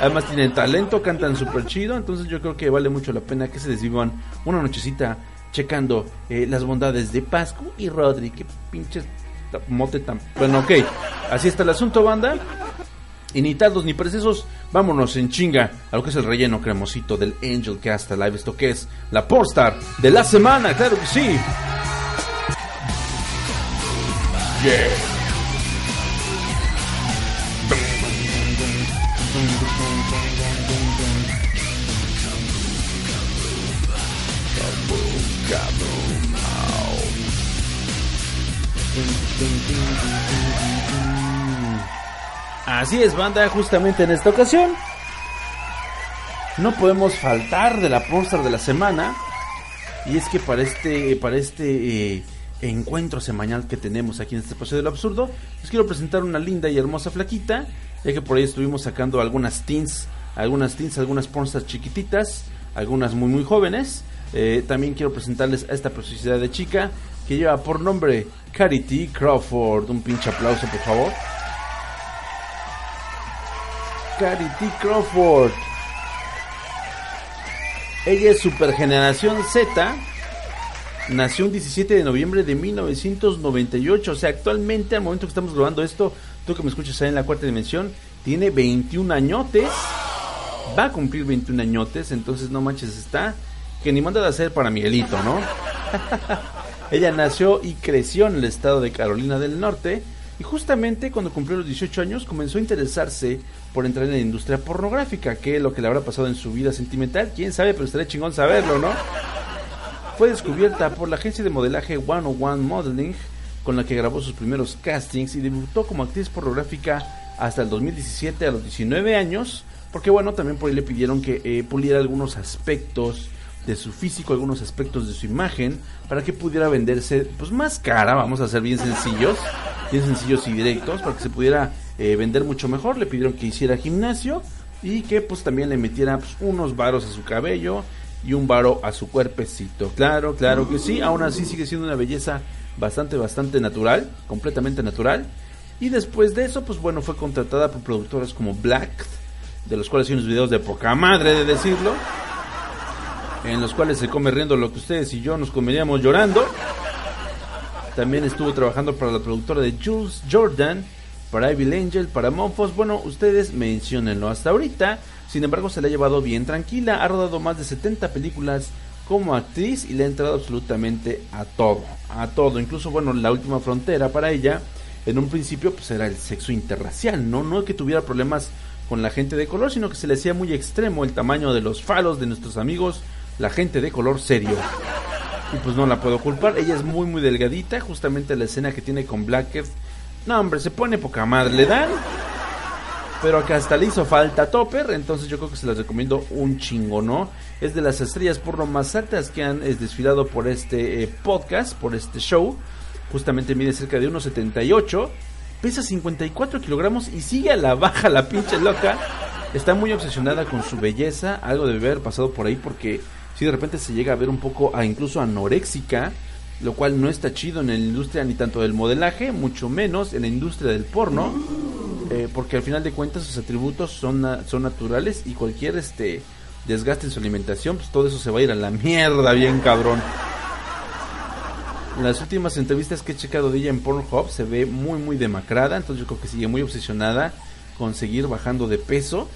Además tienen talento, cantan súper chido, entonces yo creo que vale mucho la pena que se desvivan una nochecita checando eh, las bondades de Pascu y Rodri, que pinches mote tan... Bueno, ok, así está el asunto, banda. Y ni tardos ni precisos, vámonos en chinga a lo que es el relleno cremosito del Angel Cast Live. Esto que es la Pornstar de la semana, claro que sí. Yeah. Así es, banda, justamente en esta ocasión. No podemos faltar de la póster de la semana. Y es que para este, para este eh, encuentro semanal que tenemos aquí en este espacio del absurdo, les quiero presentar una linda y hermosa flaquita. Ya que por ahí estuvimos sacando algunas teens, algunas teens, algunas pornstas chiquititas, algunas muy muy jóvenes. Eh, también quiero presentarles a esta preciosidad de chica que lleva por nombre Carity Crawford. Un pinche aplauso, por favor. Carity Crawford. Ella es supergeneración Z. Nació un 17 de noviembre de 1998. O sea, actualmente, al momento que estamos grabando esto, tú que me escuchas ahí en la cuarta dimensión, tiene 21 añotes. va a cumplir 21 añotes, entonces no manches, está que ni manda de hacer para Miguelito, ¿no? Ella nació y creció en el estado de Carolina del Norte y justamente cuando cumplió los 18 años comenzó a interesarse por entrar en la industria pornográfica, que es lo que le habrá pasado en su vida sentimental, quién sabe, pero estaría chingón saberlo, ¿no? Fue descubierta por la agencia de modelaje 101 Modeling, con la que grabó sus primeros castings y debutó como actriz pornográfica hasta el 2017 a los 19 años, porque bueno, también por ahí le pidieron que eh, puliera algunos aspectos de su físico, algunos aspectos de su imagen, para que pudiera venderse pues más cara, vamos a ser bien sencillos, bien sencillos y directos, para que se pudiera eh, vender mucho mejor. Le pidieron que hiciera gimnasio y que pues también le metiera pues, unos varos a su cabello y un varo a su cuerpecito. Claro, claro que sí, aún así sigue siendo una belleza bastante, bastante natural, completamente natural. Y después de eso, pues bueno, fue contratada por productoras como Black, de los cuales hay unos videos de poca madre de decirlo, en los cuales se come riendo lo que ustedes y yo nos comeríamos llorando. También estuvo trabajando para la productora de Jules Jordan, para Evil Angel, para Monfos. Bueno, ustedes mencionenlo hasta ahorita. Sin embargo, se le ha llevado bien tranquila. Ha rodado más de 70 películas como actriz y le ha entrado absolutamente a todo. A todo. Incluso, bueno, la última frontera para ella, en un principio, pues era el sexo interracial, ¿no? No que tuviera problemas con la gente de color, sino que se le hacía muy extremo el tamaño de los falos de nuestros amigos la gente de color serio. Y pues no la puedo culpar, ella es muy muy delgadita, justamente la escena que tiene con Blackhead. No, hombre, se pone poca madre, le dan. Pero acá hasta le hizo falta Topper, entonces yo creo que se las recomiendo un chingo, ¿no? Es de las estrellas porno más altas que han desfilado por este eh, podcast, por este show. Justamente mide cerca de 1,78, pesa 54 kilogramos y sigue a la baja la pinche loca. Está muy obsesionada con su belleza, algo debe haber pasado por ahí porque si de repente se llega a ver un poco a incluso anoréxica, lo cual no está chido en la industria ni tanto del modelaje, mucho menos en la industria del porno, eh, porque al final de cuentas sus atributos son, son naturales y cualquier este desgaste en su alimentación, pues todo eso se va a ir a la mierda bien cabrón. Las últimas entrevistas que he checado de ella en Pornhub se ve muy muy demacrada, entonces yo creo que sigue muy obsesionada con seguir bajando de peso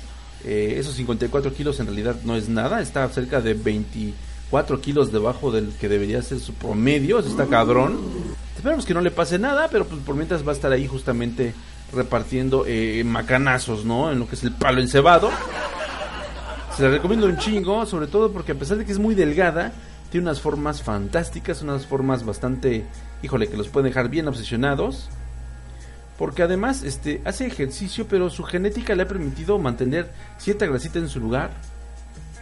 eh, esos 54 kilos en realidad no es nada, está cerca de 24 kilos debajo del que debería ser su promedio, está cabrón. Esperemos que no le pase nada, pero pues por mientras va a estar ahí justamente repartiendo eh, macanazos, ¿no? En lo que es el palo encebado. Se la recomiendo un chingo, sobre todo porque a pesar de que es muy delgada, tiene unas formas fantásticas, unas formas bastante, híjole, que los pueden dejar bien obsesionados porque además este, hace ejercicio, pero su genética le ha permitido mantener cierta grasita en su lugar.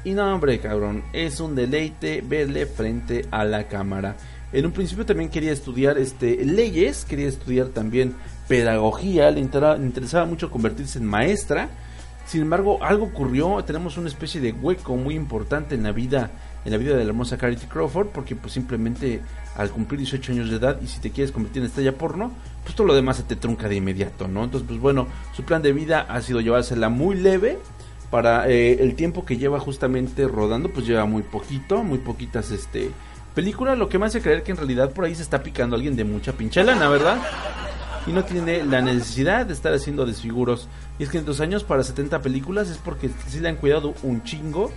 Y no, hombre, cabrón, es un deleite verle frente a la cámara. En un principio también quería estudiar este, leyes, quería estudiar también pedagogía, le, le interesaba mucho convertirse en maestra. Sin embargo, algo ocurrió, tenemos una especie de hueco muy importante en la vida en la vida de la hermosa Carity Crawford, porque pues simplemente al cumplir 18 años de edad y si te quieres convertir en estrella porno, pues todo lo demás se te trunca de inmediato, ¿no? Entonces, pues bueno, su plan de vida ha sido llevársela muy leve. Para eh, el tiempo que lleva justamente rodando, pues lleva muy poquito, muy poquitas este películas, lo que me hace creer que en realidad por ahí se está picando alguien de mucha pinche lana, ¿verdad? Y no tiene la necesidad de estar haciendo desfiguros. Y es que en dos años para 70 películas es porque sí le han cuidado un chingo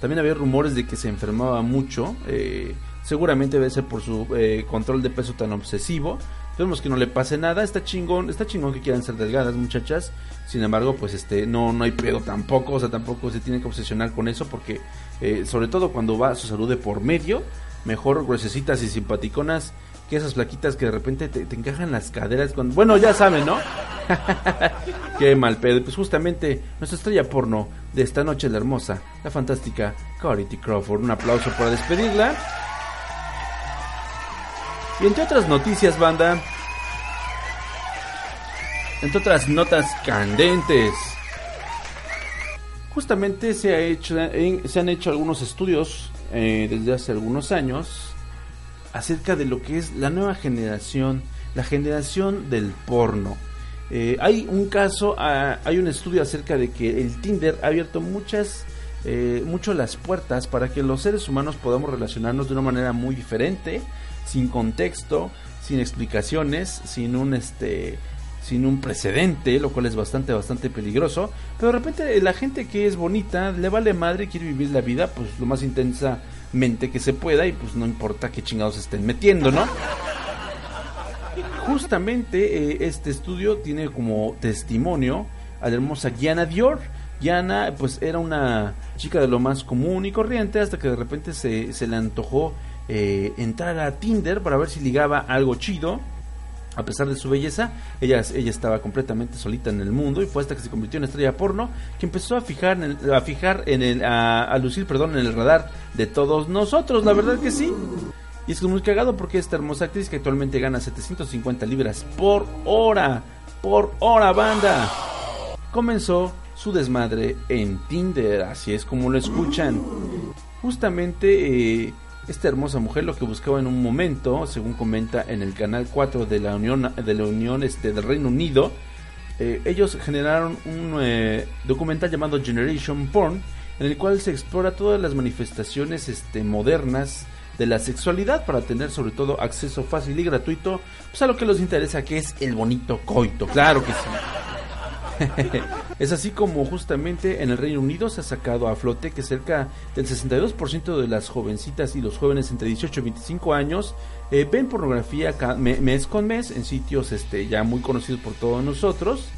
también había rumores de que se enfermaba mucho. Eh, seguramente debe ser por su eh, control de peso tan obsesivo. Esperemos que no le pase nada. Está chingón, está chingón que quieran ser delgadas, muchachas. Sin embargo, pues este, no, no hay pedo tampoco. O sea, tampoco se tiene que obsesionar con eso. Porque, eh, sobre todo cuando va su salud de por medio, mejor gruesecitas y simpaticonas que esas plaquitas que de repente te, encajan las caderas. Cuando... Bueno, ya saben, ¿no? Qué mal pedo. Pues justamente nuestra estrella porno de esta noche, la hermosa, la fantástica Cority Crawford. Un aplauso para despedirla. Y entre otras noticias, banda. Entre otras notas candentes. Justamente se, ha hecho, se han hecho algunos estudios eh, desde hace algunos años acerca de lo que es la nueva generación, la generación del porno. Eh, hay un caso, ah, hay un estudio acerca de que el Tinder ha abierto muchas, eh, mucho las puertas para que los seres humanos podamos relacionarnos de una manera muy diferente, sin contexto, sin explicaciones, sin un este, sin un precedente, lo cual es bastante, bastante peligroso. Pero de repente la gente que es bonita le vale madre quiere vivir la vida pues lo más intensamente que se pueda y pues no importa qué chingados estén metiendo, ¿no? Justamente eh, este estudio tiene como testimonio a la hermosa Gianna Dior. Gianna pues era una chica de lo más común y corriente hasta que de repente se, se le antojó eh, entrar a Tinder para ver si ligaba algo chido a pesar de su belleza, ella, ella estaba completamente solita en el mundo y fue hasta que se convirtió en estrella porno que empezó a fijar, en el, a fijar en el, a, lucir, perdón, en el radar de todos nosotros. La verdad que sí. Y es muy cagado porque esta hermosa actriz que actualmente gana 750 libras por hora, por hora, banda, comenzó su desmadre en Tinder. Así es como lo escuchan. Justamente. Eh, esta hermosa mujer lo que buscaba en un momento, según comenta en el canal 4 de la Unión, de la Unión este, del Reino Unido, eh, ellos generaron un eh, documental llamado Generation Porn, en el cual se explora todas las manifestaciones este, modernas de la sexualidad para tener sobre todo acceso fácil y gratuito pues a lo que les interesa que es el bonito coito, claro que sí. es así como justamente en el Reino Unido se ha sacado a flote que cerca del 62% de las jovencitas y los jóvenes entre 18 y 25 años eh, ven pornografía mes con mes en sitios este, ya muy conocidos por todos nosotros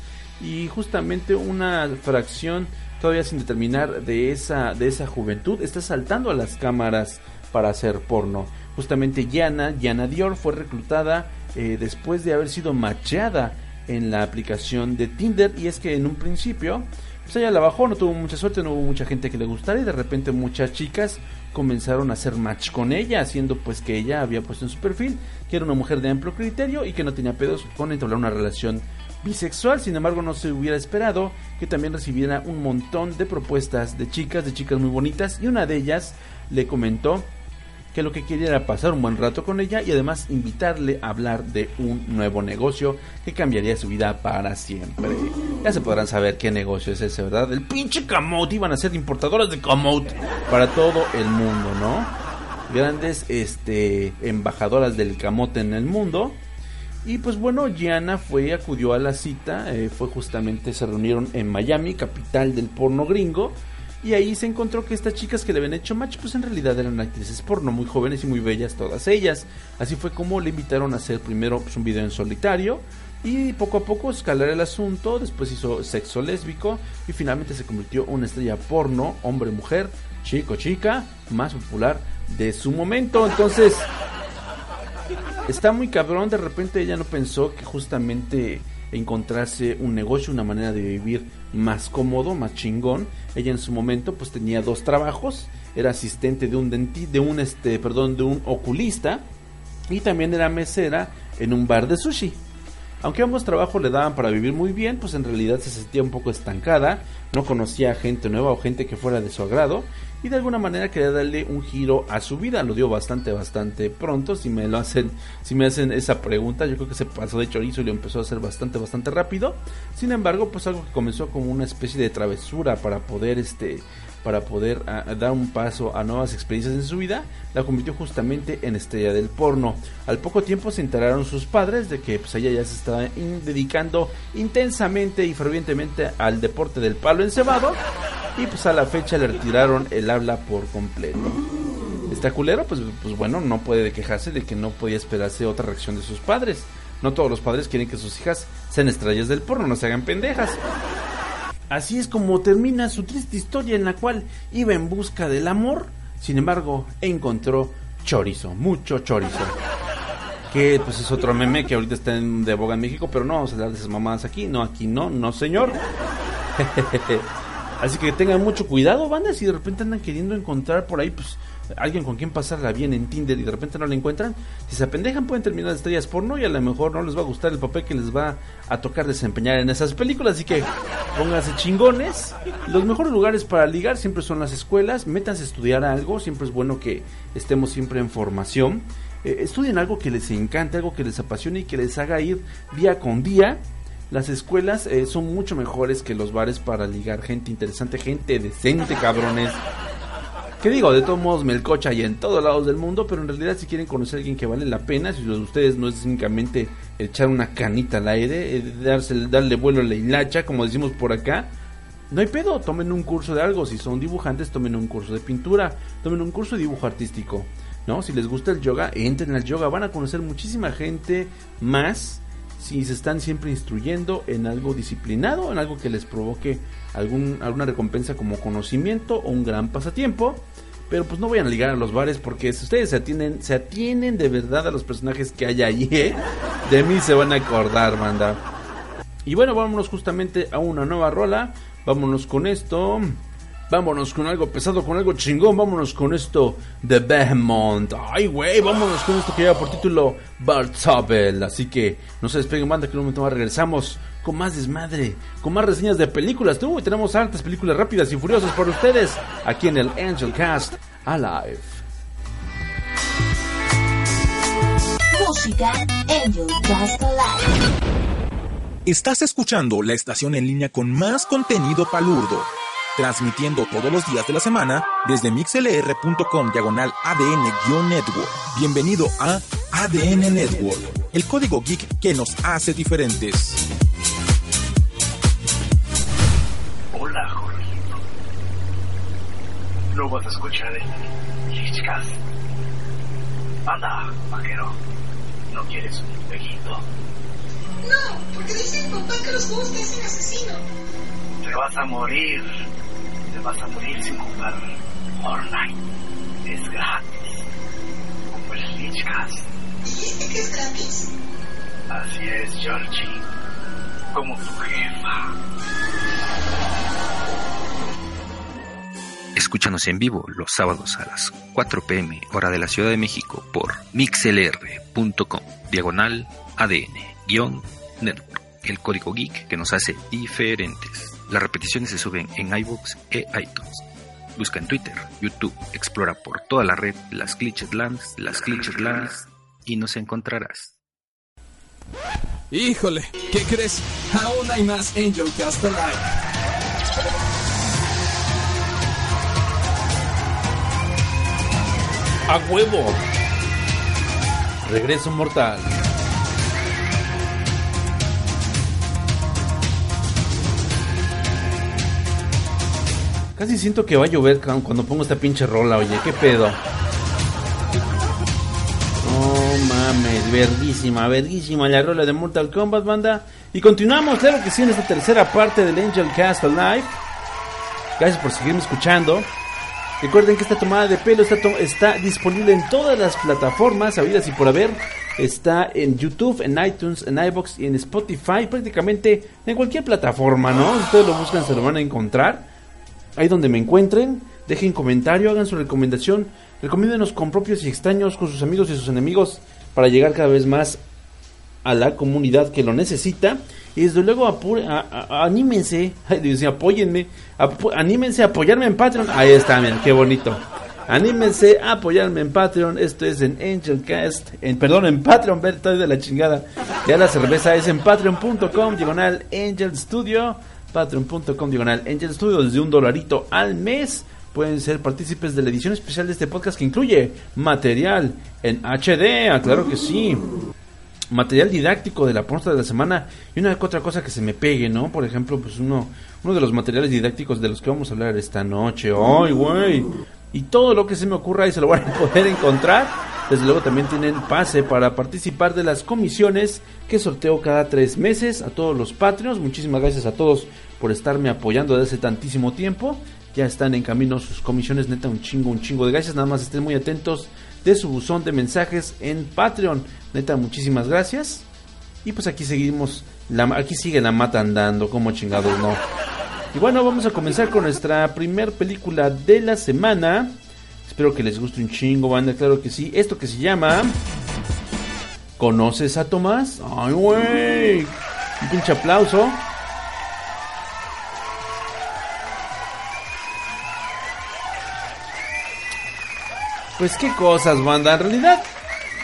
y justamente una fracción todavía sin determinar de esa, de esa juventud está saltando a las cámaras para hacer porno. Justamente Yana, Yana Dior fue reclutada eh, después de haber sido machada en la aplicación de Tinder. Y es que en un principio pues ella la bajó, no tuvo mucha suerte, no hubo mucha gente que le gustara y de repente muchas chicas comenzaron a hacer match con ella, haciendo pues que ella había puesto en su perfil que era una mujer de amplio criterio y que no tenía pedos con entablar una relación bisexual, sin embargo no se hubiera esperado que también recibiera un montón de propuestas de chicas, de chicas muy bonitas y una de ellas le comentó que lo que quería era pasar un buen rato con ella y además invitarle a hablar de un nuevo negocio que cambiaría su vida para siempre. Ya se podrán saber qué negocio es ese, ¿verdad? El pinche camote, iban a ser importadoras de camote para todo el mundo, ¿no? Grandes este, embajadoras del camote en el mundo. Y pues bueno, Gianna fue, acudió a la cita, eh, fue justamente, se reunieron en Miami, capital del porno gringo y ahí se encontró que estas chicas que le habían hecho match, pues en realidad eran actrices porno, muy jóvenes y muy bellas todas ellas. Así fue como le invitaron a hacer primero pues, un video en solitario y poco a poco escalar el asunto, después hizo sexo lésbico y finalmente se convirtió en una estrella porno, hombre-mujer, chico-chica, más popular de su momento. Entonces, está muy cabrón, de repente ella no pensó que justamente encontrarse un negocio, una manera de vivir más cómodo, más chingón. Ella en su momento pues tenía dos trabajos, era asistente de un denti de un este, perdón, de un oculista y también era mesera en un bar de sushi. Aunque ambos trabajos le daban para vivir muy bien, pues en realidad se sentía un poco estancada, no conocía gente nueva o gente que fuera de su agrado y de alguna manera quería darle un giro a su vida. Lo dio bastante, bastante pronto. Si me lo hacen, si me hacen esa pregunta, yo creo que se pasó de chorizo y lo empezó a hacer bastante, bastante rápido. Sin embargo, pues algo que comenzó como una especie de travesura para poder este para poder dar un paso a nuevas experiencias en su vida, la convirtió justamente en estrella del porno. Al poco tiempo se enteraron sus padres de que pues, ella ya se estaba dedicando intensamente y fervientemente al deporte del palo encebado y pues a la fecha le retiraron el habla por completo. Está culero, pues, pues bueno, no puede quejarse de que no podía esperarse otra reacción de sus padres. No todos los padres quieren que sus hijas sean estrellas del porno, no se hagan pendejas. Así es como termina su triste historia en la cual iba en busca del amor, sin embargo, encontró chorizo, mucho chorizo. Que pues es otro meme que ahorita está en, de boga en México, pero no vamos a hablar esas mamadas aquí, no, aquí no, no señor. Así que tengan mucho cuidado, bandas, si de repente andan queriendo encontrar por ahí, pues alguien con quien pasarla bien en Tinder y de repente no la encuentran, si se apendejan pueden terminar de estrellas porno y a lo mejor no les va a gustar el papel que les va a tocar desempeñar en esas películas, así que pónganse chingones. Los mejores lugares para ligar siempre son las escuelas, métanse a estudiar algo, siempre es bueno que estemos siempre en formación. Eh, estudien algo que les encante, algo que les apasione y que les haga ir día con día. Las escuelas eh, son mucho mejores que los bares para ligar gente interesante, gente decente, cabrones. Que digo, de todos modos, Melcocha y en todos lados del mundo, pero en realidad si quieren conocer a alguien que vale la pena, si ustedes no es únicamente echar una canita al aire, eh, darse, darle vuelo a la hilacha, como decimos por acá, no hay pedo, tomen un curso de algo. Si son dibujantes, tomen un curso de pintura, tomen un curso de dibujo artístico. ¿No? Si les gusta el yoga, entren al yoga, van a conocer muchísima gente más si se están siempre instruyendo en algo disciplinado, en algo que les provoque algún, alguna recompensa como conocimiento o un gran pasatiempo. Pero pues no vayan a ligar a los bares porque si ustedes se atienden, se atienden de verdad a los personajes que hay allí, ¿eh? de mí se van a acordar, manda. Y bueno, vámonos justamente a una nueva rola. Vámonos con esto. Vámonos con algo pesado, con algo chingón. Vámonos con esto de Behemoth. Ay, güey, vámonos con esto que lleva por título Bartzabel. Así que no se despeguen, banda, que en un momento más regresamos con más desmadre, con más reseñas de películas. Tú, tenemos altas películas rápidas y furiosas para ustedes aquí en el Angel Cast Alive. Música Angel Cast Alive. Estás escuchando la estación en línea con más contenido palurdo, transmitiendo todos los días de la semana desde mixlr.com diagonal ADN-network. Bienvenido a ADN Network, el código geek que nos hace diferentes. Hola, Jorgito. No vas a escuchar el Lichcast. Anda, vaquero. ¿No quieres un pejito? No, porque dice papá que los juegos te hacen asesino. Te vas a morir. Te vas a morir sin jugar Fortnite. Es gratis. Como el Lichcast. ¿Dijiste que es gratis? Así es, Georgie. Como tu jefa. Escúchanos en vivo los sábados a las 4 pm hora de la Ciudad de México por mixlr.com diagonal ADN network, el código geek que nos hace diferentes. Las repeticiones se suben en iVoox e iTunes. Busca en Twitter, YouTube, explora por toda la red las Glitched Lands, las Glitched Lands y nos encontrarás. Híjole, ¿qué crees? Aún hay más Angel Cast Alive. ¡A huevo! Regreso mortal. Casi siento que va a llover cu- cuando pongo esta pinche rola, oye, qué pedo. No mames, verguísima, verguísima la rola de Mortal Kombat, banda. Y continuamos, claro que sí, en esta tercera parte del Angel Cast Alive. Gracias por seguirme escuchando. Recuerden que esta tomada de pelo está, está disponible en todas las plataformas habidas y por haber. Está en YouTube, en iTunes, en iBox y en Spotify. Prácticamente en cualquier plataforma, ¿no? Si ustedes lo buscan, se lo van a encontrar. Ahí donde me encuentren, dejen comentario, hagan su recomendación. Recomiéndenos con propios y extraños, con sus amigos y sus enemigos. Para llegar cada vez más a la comunidad que lo necesita. Y desde luego apure- a- a- anímense, apóyenme, anímense a apoyarme en Patreon. Ahí está, miren, qué bonito. Anímense a apoyarme en Patreon. Esto es en Angelcast, en perdón, en Patreon, ver, de la chingada. Ya la cerveza es en patreon.com, diagonal Angel Studio, patreon.com, diagonal Angel Studio, desde un dolarito al mes. Pueden ser partícipes de la edición especial de este podcast que incluye material en HD, ah, claro que sí material didáctico de la porta de la semana y una otra cosa que se me pegue, ¿no? Por ejemplo, pues uno, uno de los materiales didácticos de los que vamos a hablar esta noche. ¡Ay, güey! Y todo lo que se me ocurra ahí se lo van a poder encontrar. Desde luego también tienen pase para participar de las comisiones que sorteo cada tres meses a todos los Patreons. Muchísimas gracias a todos por estarme apoyando desde hace tantísimo tiempo. Ya están en camino sus comisiones, neta, un chingo, un chingo de gracias. Nada más estén muy atentos de su buzón de mensajes en Patreon. Neta, muchísimas gracias. Y pues aquí seguimos, aquí sigue la mata andando, como chingados no. Y bueno, vamos a comenzar con nuestra primer película de la semana. Espero que les guste un chingo, banda, claro que sí. Esto que se llama... ¿Conoces a Tomás? ¡Ay, güey! Un pinche aplauso. Pues qué cosas, banda. En realidad,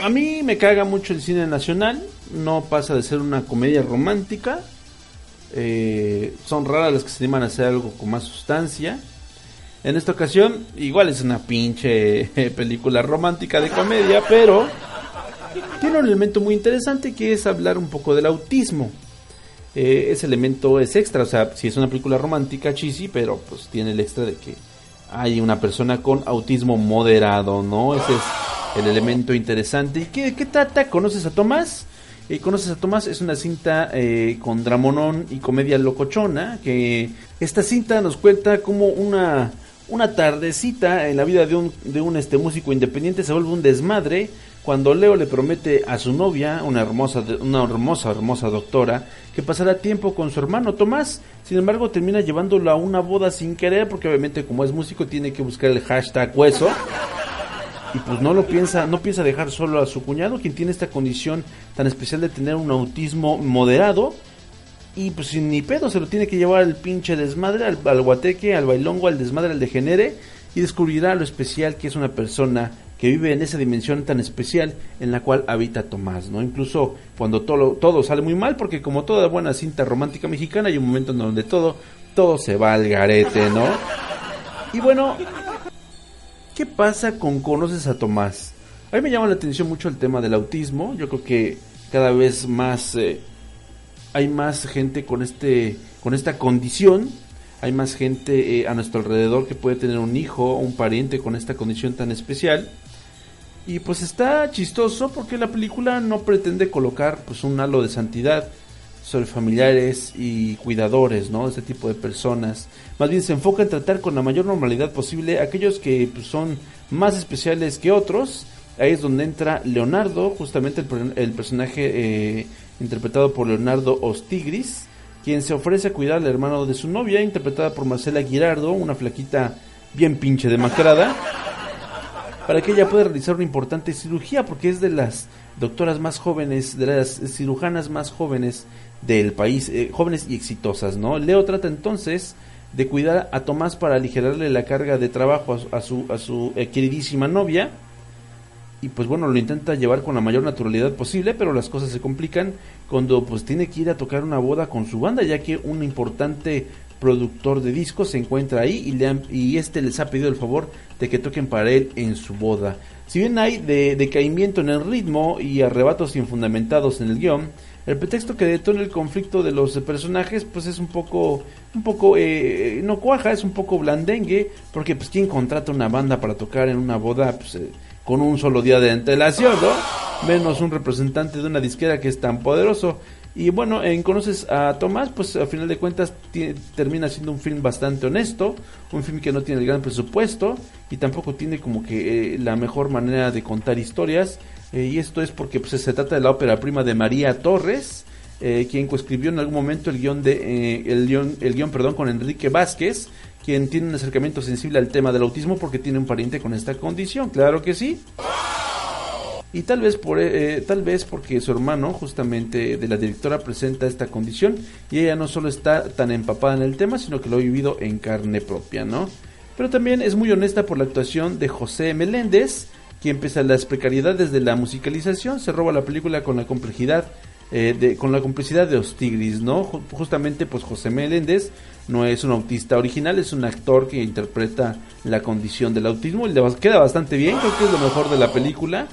a mí me caga mucho el cine nacional. No pasa de ser una comedia romántica. Eh, son raras las que se animan a hacer algo con más sustancia. En esta ocasión, igual es una pinche eh, película romántica de comedia, pero tiene un elemento muy interesante que es hablar un poco del autismo. Eh, ese elemento es extra, o sea, si es una película romántica, cheesy, pero pues tiene el extra de que hay una persona con autismo moderado, ¿no? Ese es el elemento interesante. ¿Y qué, qué trata? ¿Conoces a Tomás? Eh, ¿Conoces a Tomás? Es una cinta eh, con dramonón y comedia locochona, que esta cinta nos cuenta como una, una tardecita en la vida de un, de un este, músico independiente se vuelve un desmadre cuando Leo le promete a su novia, una hermosa, una hermosa, hermosa doctora, que pasará tiempo con su hermano Tomás. Sin embargo, termina llevándolo a una boda sin querer, porque obviamente como es músico tiene que buscar el hashtag hueso. Y pues no lo piensa, no piensa dejar solo a su cuñado, quien tiene esta condición tan especial de tener un autismo moderado. Y pues sin ni pedo se lo tiene que llevar al pinche desmadre, al, al guateque, al bailongo, al desmadre, al degenere. Y descubrirá lo especial que es una persona que vive en esa dimensión tan especial en la cual habita Tomás, ¿no? Incluso cuando todo, todo sale muy mal, porque como toda buena cinta romántica mexicana, hay un momento en donde todo, todo se va al garete, ¿no? Y bueno, ¿qué pasa con Conoces a Tomás? A mí me llama la atención mucho el tema del autismo, yo creo que cada vez más eh, hay más gente con este con esta condición hay más gente eh, a nuestro alrededor que puede tener un hijo o un pariente con esta condición tan especial y pues está chistoso porque la película no pretende colocar pues un halo de santidad sobre familiares y cuidadores, ¿no? Este tipo de personas. Más bien se enfoca en tratar con la mayor normalidad posible aquellos que pues, son más especiales que otros. Ahí es donde entra Leonardo, justamente el, personaje eh, interpretado por Leonardo Ostigris, quien se ofrece a cuidar al hermano de su novia, interpretada por Marcela Girardo, una flaquita bien pinche demacrada para que ella pueda realizar una importante cirugía, porque es de las doctoras más jóvenes, de las cirujanas más jóvenes del país, eh, jóvenes y exitosas, ¿no? Leo trata entonces de cuidar a Tomás para aligerarle la carga de trabajo a, su, a su eh, queridísima novia. Y pues bueno, lo intenta llevar con la mayor naturalidad posible, pero las cosas se complican cuando pues tiene que ir a tocar una boda con su banda, ya que un importante productor de discos, se encuentra ahí y, le y este les ha pedido el favor de que toquen para él en su boda. Si bien hay de, decaimiento en el ritmo y arrebatos infundamentados en el guion, el pretexto que detona el conflicto de los personajes pues es un poco, un poco, eh, no cuaja, es un poco blandengue, porque pues quien contrata una banda para tocar en una boda pues, eh, con un solo día de antelación, ¿no? Menos un representante de una disquera que es tan poderoso. Y bueno, en Conoces a Tomás, pues al final de cuentas termina siendo un film bastante honesto, un film que no tiene el gran presupuesto y tampoco tiene como que eh, la mejor manera de contar historias. Eh, y esto es porque pues, se trata de la ópera prima de María Torres, eh, quien coescribió en algún momento el guion, de, el, guion, el guion perdón, con Enrique Vázquez, quien tiene un acercamiento sensible al tema del autismo porque tiene un pariente con esta condición, claro que sí. Y tal vez por eh, tal vez porque su hermano justamente de la directora presenta esta condición y ella no solo está tan empapada en el tema sino que lo ha vivido en carne propia no pero también es muy honesta por la actuación de José Meléndez quien pese a las precariedades de la musicalización se roba la película con la complejidad eh, de, con la complicidad de Ostigris, ¿no? Justamente, pues José Meléndez no es un autista original, es un actor que interpreta la condición del autismo y queda bastante bien, creo que es lo mejor de la película.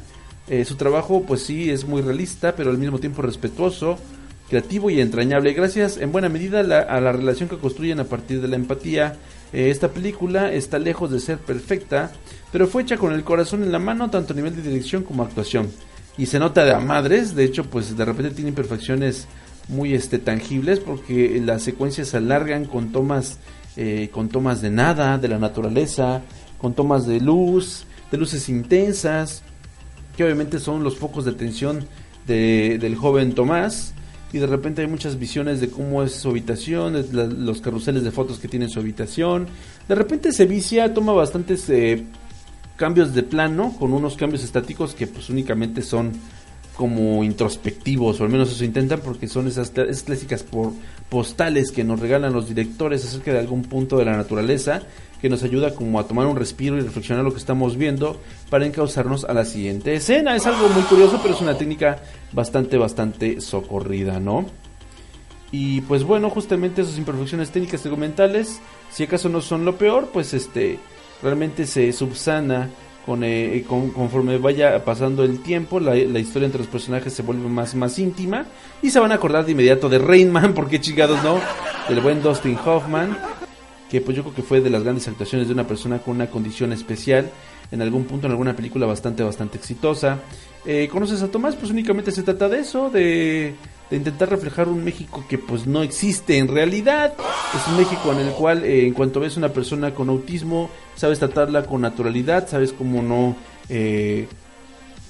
Eh, su trabajo, pues sí, es muy realista, pero al mismo tiempo respetuoso, creativo y entrañable. Gracias en buena medida a la relación que construyen a partir de la empatía. Eh, esta película está lejos de ser perfecta, pero fue hecha con el corazón en la mano, tanto a nivel de dirección como actuación. Y se nota de a madres, de hecho, pues de repente tiene imperfecciones muy este, tangibles, porque las secuencias se alargan con tomas, eh, con tomas de nada, de la naturaleza, con tomas de luz, de luces intensas que obviamente son los focos de atención de, del joven Tomás. Y de repente hay muchas visiones de cómo es su habitación, los carruseles de fotos que tiene su habitación. De repente se vicia, toma bastantes eh, cambios de plano, con unos cambios estáticos que pues únicamente son como introspectivos, o al menos eso intentan, porque son esas, clásicas por, postales que nos regalan los directores acerca de algún punto de la naturaleza que nos ayuda como a tomar un respiro y reflexionar lo que estamos viendo para encauzarnos a la siguiente escena. Es algo muy curioso, pero es una técnica bastante, bastante socorrida, ¿no? Y pues bueno, justamente esas imperfecciones técnicas documentales, si acaso no son lo peor, pues este realmente se subsana con, eh, con- conforme vaya pasando el tiempo, la, la historia entre los personajes se vuelve más, más íntima y se van a acordar de inmediato de Rain Man, porque chingados no, del buen Dustin Hoffman, que pues yo creo que fue de las grandes actuaciones de una persona con una condición especial, en algún punto en alguna película bastante, bastante exitosa. Eh, ¿Conoces a Tomás? Pues únicamente se trata de eso, de, de intentar reflejar un México que pues no existe en realidad. Es un México en el cual eh, en cuanto ves una persona con autismo, sabes tratarla con naturalidad, sabes cómo no... eh,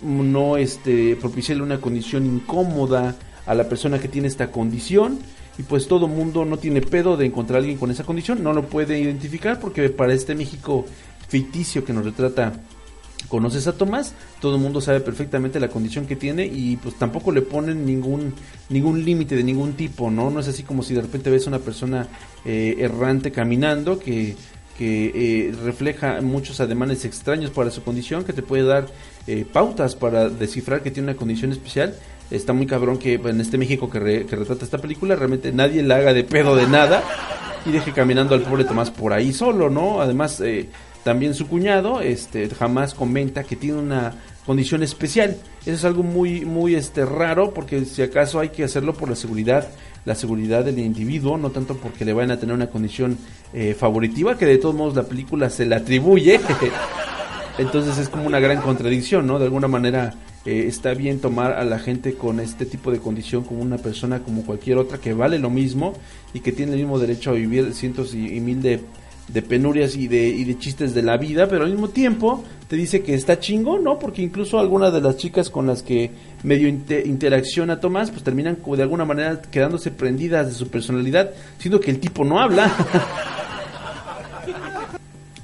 no este propiciarle una condición incómoda a la persona que tiene esta condición y pues todo mundo no tiene pedo de encontrar a alguien con esa condición, no lo puede identificar porque para este México ficticio que nos retrata conoces a Tomás, todo el mundo sabe perfectamente la condición que tiene y pues tampoco le ponen ningún ningún límite de ningún tipo, ¿no? No es así como si de repente ves una persona eh, errante caminando que que eh, refleja muchos ademanes extraños para su condición, que te puede dar eh, pautas para descifrar que tiene una condición especial. Está muy cabrón que en este México que, re- que retrata esta película realmente nadie la haga de pedo de nada y deje caminando al pobre Tomás por ahí solo, ¿no? Además, eh, también su cuñado este, jamás comenta que tiene una condición especial. Eso es algo muy, muy este, raro porque si acaso hay que hacerlo por la seguridad, la seguridad del individuo, no tanto porque le vayan a tener una condición eh, favoritiva, que de todos modos la película se le atribuye. Entonces es como una gran contradicción, ¿no? De alguna manera eh, está bien tomar a la gente con este tipo de condición como una persona como cualquier otra que vale lo mismo y que tiene el mismo derecho a vivir cientos y, y mil de, de penurias y de, y de chistes de la vida, pero al mismo tiempo te dice que está chingo, ¿no? Porque incluso algunas de las chicas con las que medio inte- interacciona Tomás, pues terminan de alguna manera quedándose prendidas de su personalidad, siendo que el tipo no habla.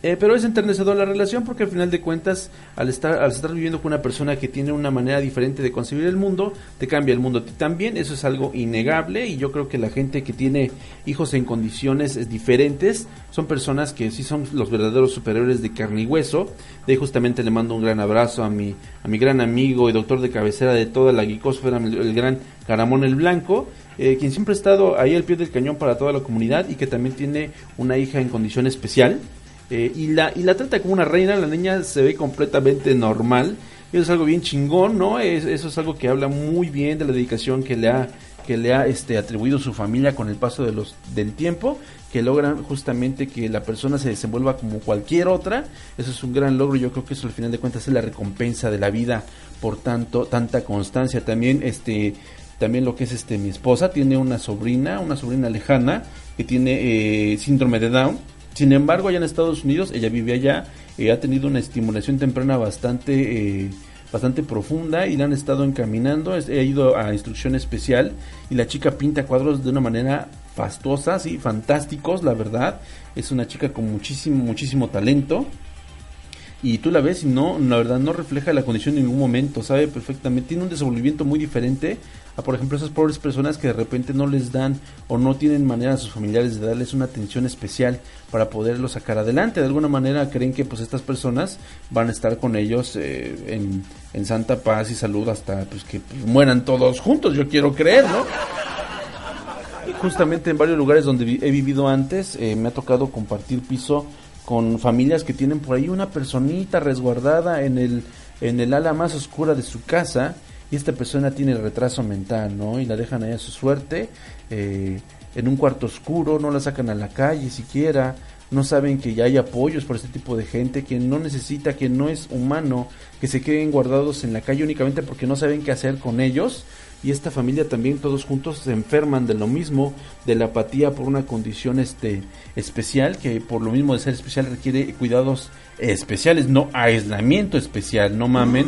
Eh, pero es enternecedor la relación porque al final de cuentas, al estar, al estar viviendo con una persona que tiene una manera diferente de concebir el mundo, te cambia el mundo a ti también. Eso es algo innegable y yo creo que la gente que tiene hijos en condiciones diferentes son personas que sí son los verdaderos superiores de carne y hueso. De ahí justamente le mando un gran abrazo a mi, a mi gran amigo y doctor de cabecera de toda la geekosfera, el gran Caramón el Blanco, eh, quien siempre ha estado ahí al pie del cañón para toda la comunidad y que también tiene una hija en condición especial. Eh, y, la, y la trata como una reina, la niña se ve completamente normal. Eso es algo bien chingón, ¿no? Es- eso es algo que habla muy bien de la dedicación que le ha, que le ha este, atribuido su familia con el paso de los, del tiempo, que logran justamente que la persona se desenvuelva como cualquier otra. Eso es un gran logro, yo creo que eso al final de cuentas es la recompensa de la vida por tanto, tanta constancia. También este también lo que es este mi esposa tiene una sobrina, una sobrina lejana que tiene eh, síndrome de Down. Sin embargo, allá en Estados Unidos, ella vive allá, eh, ha tenido una estimulación temprana bastante, eh, bastante profunda y la han estado encaminando. Es- ha ido a instrucción especial y la chica pinta cuadros de una manera fastuosa, sí, fantásticos, la verdad. Es una chica con muchísimo, muchísimo talento y tú la ves y no, la verdad no refleja la condición en ningún momento, sabe perfectamente, tiene un desenvolvimiento muy diferente a por ejemplo esas pobres personas que de repente no les dan o no tienen manera a sus familiares de darles una atención especial para poderlo sacar adelante, de alguna manera creen que pues estas personas van a estar con ellos eh, en, en santa paz y salud hasta pues que mueran todos juntos, yo quiero creer, ¿no? Justamente en varios lugares donde he vivido antes, eh, me ha tocado compartir piso con familias que tienen por ahí una personita resguardada en el, en el ala más oscura de su casa y esta persona tiene retraso mental, ¿no? Y la dejan ahí a su suerte, eh, en un cuarto oscuro, no la sacan a la calle siquiera, no saben que ya hay apoyos por este tipo de gente que no necesita, que no es humano, que se queden guardados en la calle únicamente porque no saben qué hacer con ellos. Y esta familia también todos juntos se enferman de lo mismo, de la apatía por una condición este especial que por lo mismo de ser especial requiere cuidados especiales, no aislamiento especial, no mamen.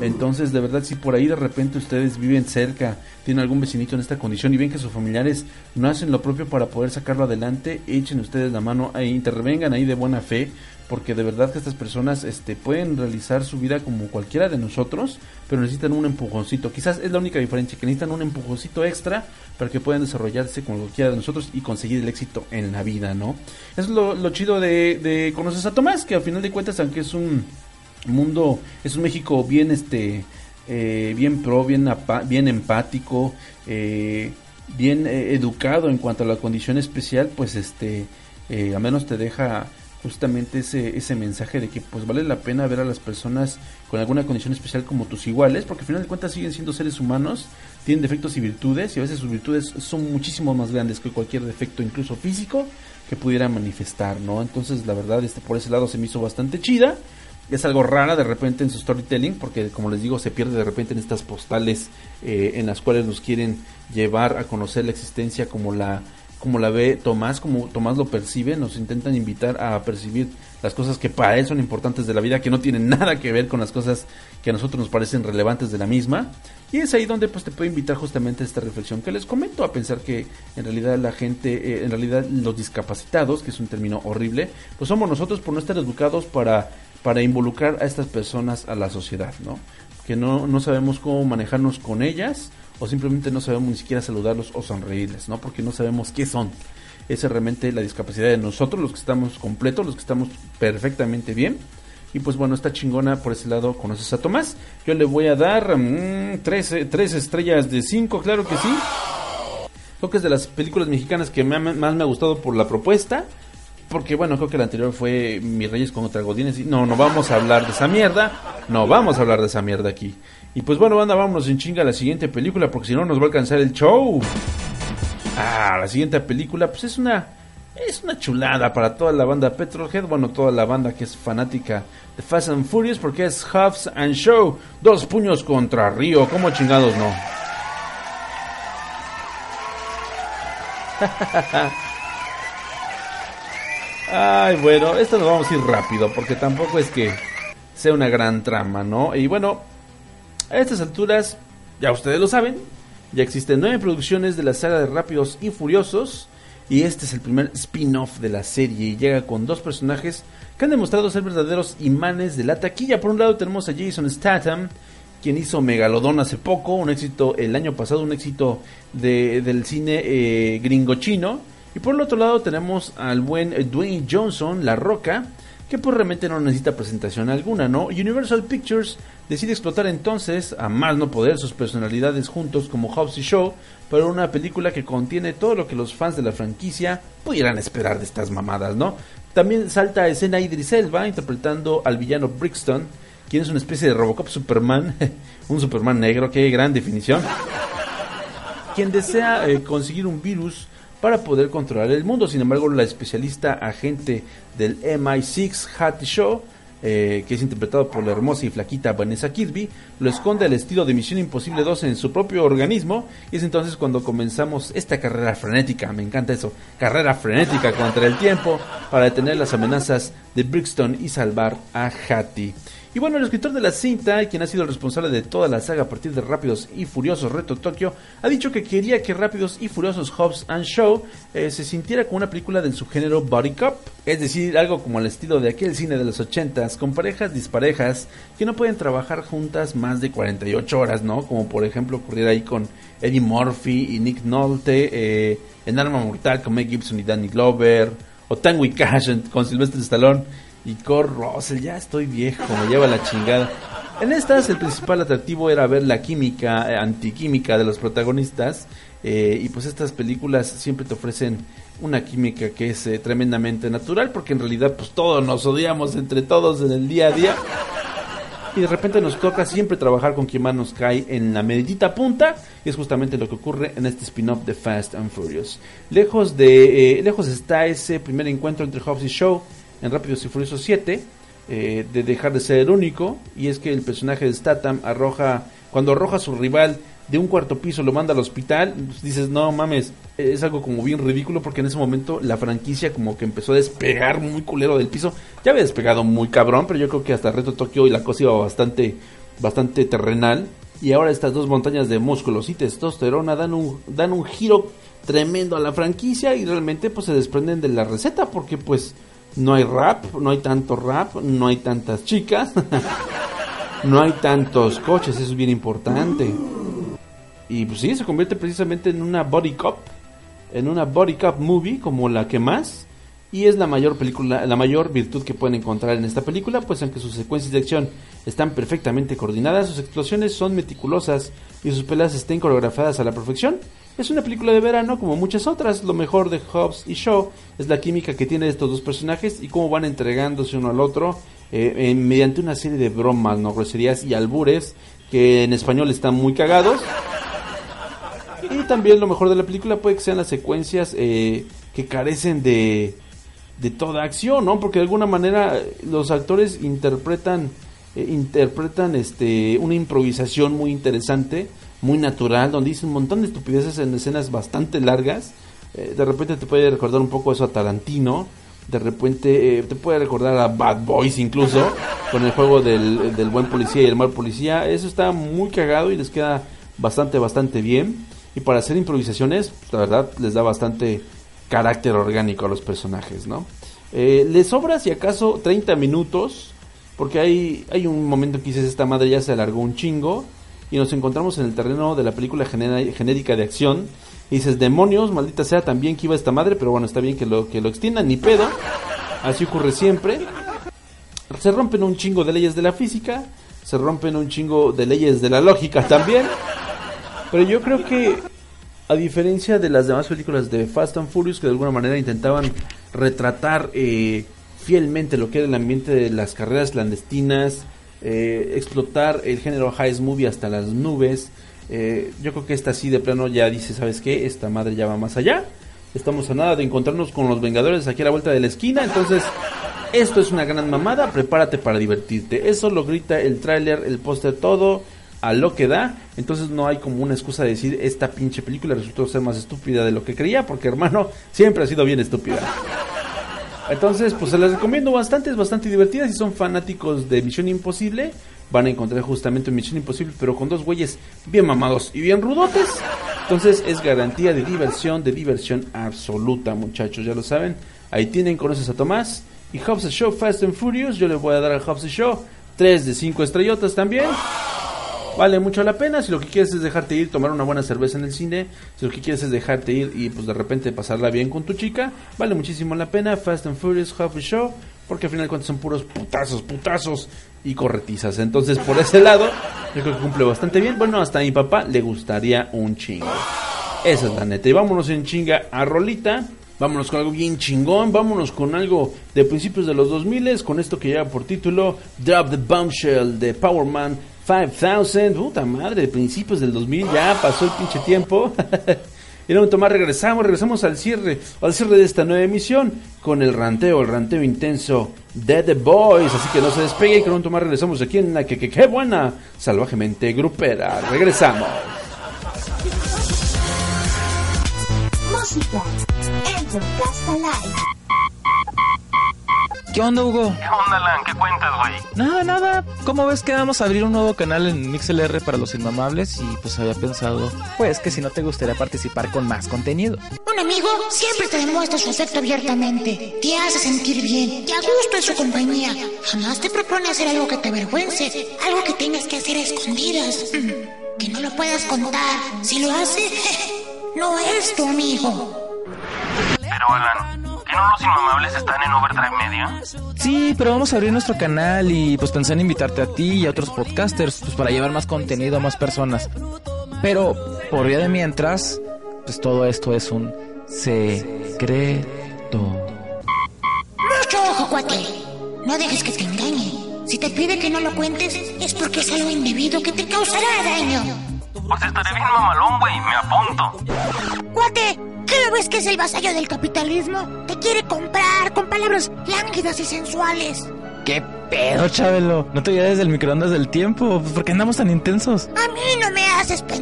Entonces, de verdad, si por ahí de repente ustedes viven cerca, tienen algún vecinito en esta condición y ven que sus familiares no hacen lo propio para poder sacarlo adelante, echen ustedes la mano e intervengan ahí de buena fe, porque de verdad que estas personas este, pueden realizar su vida como cualquiera de nosotros, pero necesitan un empujoncito. Quizás es la única diferencia, que necesitan un empujoncito extra para que puedan desarrollarse como cualquiera de nosotros y conseguir el éxito en la vida, ¿no? Es lo, chido de, de Conoces a Tomás, que al final de cuentas, aunque es un mundo, es un México bien, este, eh, bien pro, bien, bien empático, eh, bien eh, educado en cuanto a la condición especial, pues este, eh, a menos te deja justamente ese, ese mensaje de que pues vale la pena ver a las personas con alguna condición especial como tus iguales, porque al final de cuentas siguen siendo seres humanos, tienen defectos y virtudes, y a veces sus virtudes son muchísimo más grandes que cualquier defecto, incluso físico, que pudiera manifestar, ¿no? Entonces, la verdad, este por ese lado se me hizo bastante chida. Es algo rara de repente en su storytelling, porque como les digo, se pierde de repente en estas postales eh, en las cuales nos quieren llevar a conocer la existencia como la como la ve Tomás, como Tomás lo percibe, nos intentan invitar a percibir las cosas que para él son importantes de la vida, que no tienen nada que ver con las cosas que a nosotros nos parecen relevantes de la misma. Y es ahí donde pues te puedo invitar justamente a esta reflexión que les comento, a pensar que en realidad la gente, eh, en realidad los discapacitados, que es un término horrible, pues somos nosotros por no estar educados para, para involucrar a estas personas a la sociedad, ¿no? Que no, no sabemos cómo manejarnos con ellas o simplemente no sabemos ni siquiera saludarlos o sonreírles, ¿no? Porque no sabemos qué son. Esa es realmente la discapacidad de nosotros, los que estamos completos, los que estamos perfectamente bien. Y pues bueno, está chingona por ese lado, conoces a Tomás. Yo le voy a dar mmm, tres, tres, estrellas de cinco, claro que sí. Creo que es de las películas mexicanas que más me ha gustado por la propuesta. Porque bueno, creo que la anterior fue Mis Reyes contra Godines. No, no vamos a hablar de esa mierda. No vamos a hablar de esa mierda aquí. Y pues bueno, banda, vámonos en chinga a la siguiente película porque si no nos va a alcanzar el show. Ah, la siguiente película pues es una es una chulada para toda la banda Petrolhead, bueno, toda la banda que es fanática de Fast and Furious porque es Huffs and Show, dos puños contra Río, como chingados no. Ay, bueno, esto nos vamos a ir rápido porque tampoco es que sea una gran trama, ¿no? Y bueno, a estas alturas, ya ustedes lo saben, ya existen nueve producciones de la saga de Rápidos y Furiosos. Y este es el primer spin-off de la serie. Y llega con dos personajes que han demostrado ser verdaderos imanes de la taquilla. Por un lado tenemos a Jason Statham, quien hizo Megalodón hace poco, un éxito el año pasado, un éxito de, del cine eh, gringo chino. Y por el otro lado tenemos al buen Dwayne Johnson, La Roca, que pues realmente no necesita presentación alguna, ¿no? Universal Pictures decide explotar entonces a más no poder sus personalidades juntos como Hobbs y Show para una película que contiene todo lo que los fans de la franquicia pudieran esperar de estas mamadas, ¿no? También salta a escena Idris Elba interpretando al villano Brixton, quien es una especie de Robocop Superman, un Superman negro, qué gran definición, quien desea eh, conseguir un virus para poder controlar el mundo. Sin embargo, la especialista agente del MI6, Hattie Shaw, eh, que es interpretado por la hermosa y flaquita Vanessa Kirby, lo esconde al estilo de Misión Imposible 2 en su propio organismo. Y es entonces cuando comenzamos esta carrera frenética, me encanta eso, carrera frenética contra el tiempo para detener las amenazas de Brixton y salvar a Hattie. Y bueno, el escritor de la cinta, quien ha sido el responsable de toda la saga a partir de Rápidos y Furiosos Reto Tokio, ha dicho que quería que Rápidos y Furiosos Hobbs and Show eh, se sintiera como una película del subgénero Body Cop, es decir, algo como el estilo de aquel cine de los 80s, con parejas disparejas que no pueden trabajar juntas más de 48 horas, ¿no? Como por ejemplo ocurriera ahí con Eddie Murphy y Nick Nolte, eh, en Arma Mortal con Meg Gibson y Danny Glover, o Tango Cash con Sylvester Stallone y Cor Russell, ya estoy viejo, me lleva la chingada. En estas el principal atractivo era ver la química, eh, antiquímica de los protagonistas. Eh, y pues estas películas siempre te ofrecen una química que es eh, tremendamente natural porque en realidad pues todos nos odiamos entre todos en el día a día. Y de repente nos toca siempre trabajar con quien más nos cae en la medita punta. Y es justamente lo que ocurre en este spin-off de Fast and Furious. Lejos, de, lejos está ese primer encuentro entre Hobbs y Show en Rápidos y Furiosos 7 eh, de dejar de ser el único y es que el personaje de Statham arroja cuando arroja a su rival de un cuarto piso lo manda al hospital pues dices no mames es algo como bien ridículo porque en ese momento la franquicia como que empezó a despegar muy culero del piso. Ya había despegado muy cabrón pero yo creo que hasta Reto Tokio y la cosa iba bastante bastante terrenal. Y ahora estas dos montañas de músculos y testosterona dan un dan un giro tremendo a la franquicia y realmente pues se desprenden de la receta porque pues no hay rap, no hay tanto rap, no hay tantas chicas, no hay tantos coches, eso es bien importante. Y pues sí, se convierte precisamente en una body cop, en una body cop movie como la que más. Y es la mayor película, la mayor virtud que pueden encontrar en esta película, pues aunque sus secuencias de acción están perfectamente coordinadas, sus explosiones son meticulosas y sus peleas estén coreografiadas a la perfección, Es una película de verano como muchas otras. Lo mejor de Hobbs y Shaw es la química que tienen estos dos personajes y cómo van entregándose uno al otro eh, mediante una serie de bromas, no groserías y albures que en español están muy cagados. Y también lo mejor de la película puede que sean las secuencias eh, que carecen de, de toda acción, ¿no? Porque de alguna manera eh, los actores interpretan interpretan este una improvisación muy interesante muy natural, donde dice un montón de estupideces en escenas bastante largas. Eh, de repente te puede recordar un poco eso a Tarantino. De repente eh, te puede recordar a Bad Boys incluso, con el juego del, del, buen policía y el mal policía. Eso está muy cagado y les queda bastante, bastante bien. Y para hacer improvisaciones, pues, la verdad, les da bastante carácter orgánico a los personajes, ¿no? Eh, les sobra si acaso 30 minutos, porque hay, hay un momento que dices, esta madre ya se alargó un chingo y nos encontramos en el terreno de la película genérica de acción. Y dices, demonios, maldita sea, también que iba esta madre, pero bueno, está bien que lo, que lo extiendan, ni pedo. Así ocurre siempre. Se rompen un chingo de leyes de la física, se rompen un chingo de leyes de la lógica también. Pero yo creo que, a diferencia de las demás películas de Fast and Furious, que de alguna manera intentaban retratar eh, fielmente lo que era el ambiente de las carreras clandestinas, eh, explotar el género high movie hasta las nubes. Eh, yo creo que esta sí de plano ya dice, ¿sabes qué? Esta madre ya va más allá. Estamos a nada de encontrarnos con los Vengadores aquí a la vuelta de la esquina. Entonces, esto es una gran mamada. Prepárate para divertirte. Eso lo grita el tráiler, el póster, todo a lo que da. Entonces no hay como una excusa de decir esta pinche película resultó ser más estúpida de lo que creía. Porque hermano, siempre ha sido bien estúpida. Entonces, pues se las recomiendo bastante, es bastante divertida. Si son fanáticos de Misión Imposible, van a encontrar justamente Misión Imposible, pero con dos güeyes bien mamados y bien rudotes. Entonces es garantía de diversión, de diversión absoluta, muchachos, ya lo saben. Ahí tienen, conoces a Tomás. Y Hobbs Show Fast and Furious, yo le voy a dar al Hobbs Show 3 de 5 estrellotas también. Vale mucho la pena. Si lo que quieres es dejarte ir, tomar una buena cerveza en el cine. Si lo que quieres es dejarte ir y pues de repente pasarla bien con tu chica. Vale muchísimo la pena. Fast and Furious Half Show. Porque al final cuentas son puros putazos, putazos y corretizas. Entonces por ese lado yo creo que cumple bastante bien. Bueno, hasta a mi papá le gustaría un chingo. Esa es la neta. Y vámonos en chinga a Rolita. Vámonos con algo bien chingón, vámonos con algo de principios de los 2000 con esto que lleva por título Drop the Bombshell de Power Man 5000, puta madre, principios del 2000, ya pasó el pinche tiempo. y un más regresamos, regresamos al cierre, al cierre de esta nueva emisión con el ranteo, el ranteo intenso de The Boys. Así que no se despegue y con un más regresamos aquí en la que, que, buena, salvajemente grupera. Regresamos. ¿Qué onda, Hugo? ¿Qué onda, Alan? ¿Qué cuentas, güey? Nada, nada. ¿Cómo ves que vamos a abrir un nuevo canal en MixLR para los inmamables? Y pues había pensado, pues que si no te gustaría participar con más contenido. Un amigo siempre te demuestra su afecto abiertamente. Te hace sentir bien y a gusto en su compañía. Jamás te propone hacer algo que te avergüence, algo que tengas que hacer a escondidas. Mm, que no lo puedas contar. Si lo hace, no es tu amigo. Pero, Alan. ¿Que no los inmamables están en Overdrive Media? Sí, pero vamos a abrir nuestro canal y pues pensé en invitarte a ti y a otros podcasters pues para llevar más contenido a más personas. Pero por vía de mientras, pues todo esto es un secreto. Mucho ojo, cuate. No dejes que te engañe. Si te pide que no lo cuentes, es porque es algo indebido que te causará daño. Pues estaré bien mamalón, güey. Me apunto. ¡Cuate! ¿Qué lo ves que es el vasallo del capitalismo? Te quiere comprar con palabras lánguidas y sensuales. ¿Qué pedo, Chabelo? ¿No te desde el microondas del tiempo? ¿Por qué andamos tan intensos? A mí no me haces p...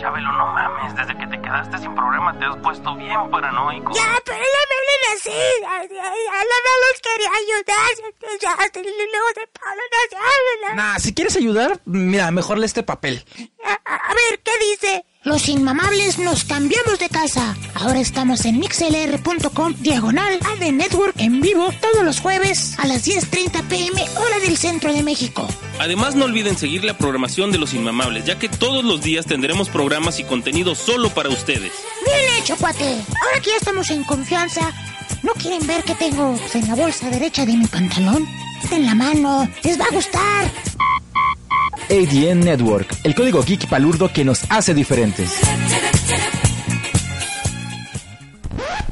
Chabelo, no mames. Desde que te quedaste sin programa te has puesto bien paranoico. Ya, pero no me hablen así. No los quería ayudar. Ya, luego de Pablo no se habla. Nah, si quieres ayudar, mira, mejor lee este papel. a ver, ¿qué dice? Los inmamables nos cambiamos de casa. Ahora estamos en mixlr.com diagonal AD Network en vivo todos los jueves a las 10.30 pm hora del centro de México. Además no olviden seguir la programación de los inmamables, ya que todos los días tendremos programas y contenido solo para ustedes. Bien hecho, cuate. Ahora que ya estamos en confianza, ¿no quieren ver qué tengo en la bolsa derecha de mi pantalón? En la mano, les va a gustar. ADN Network, el código geek palurdo que nos hace diferentes.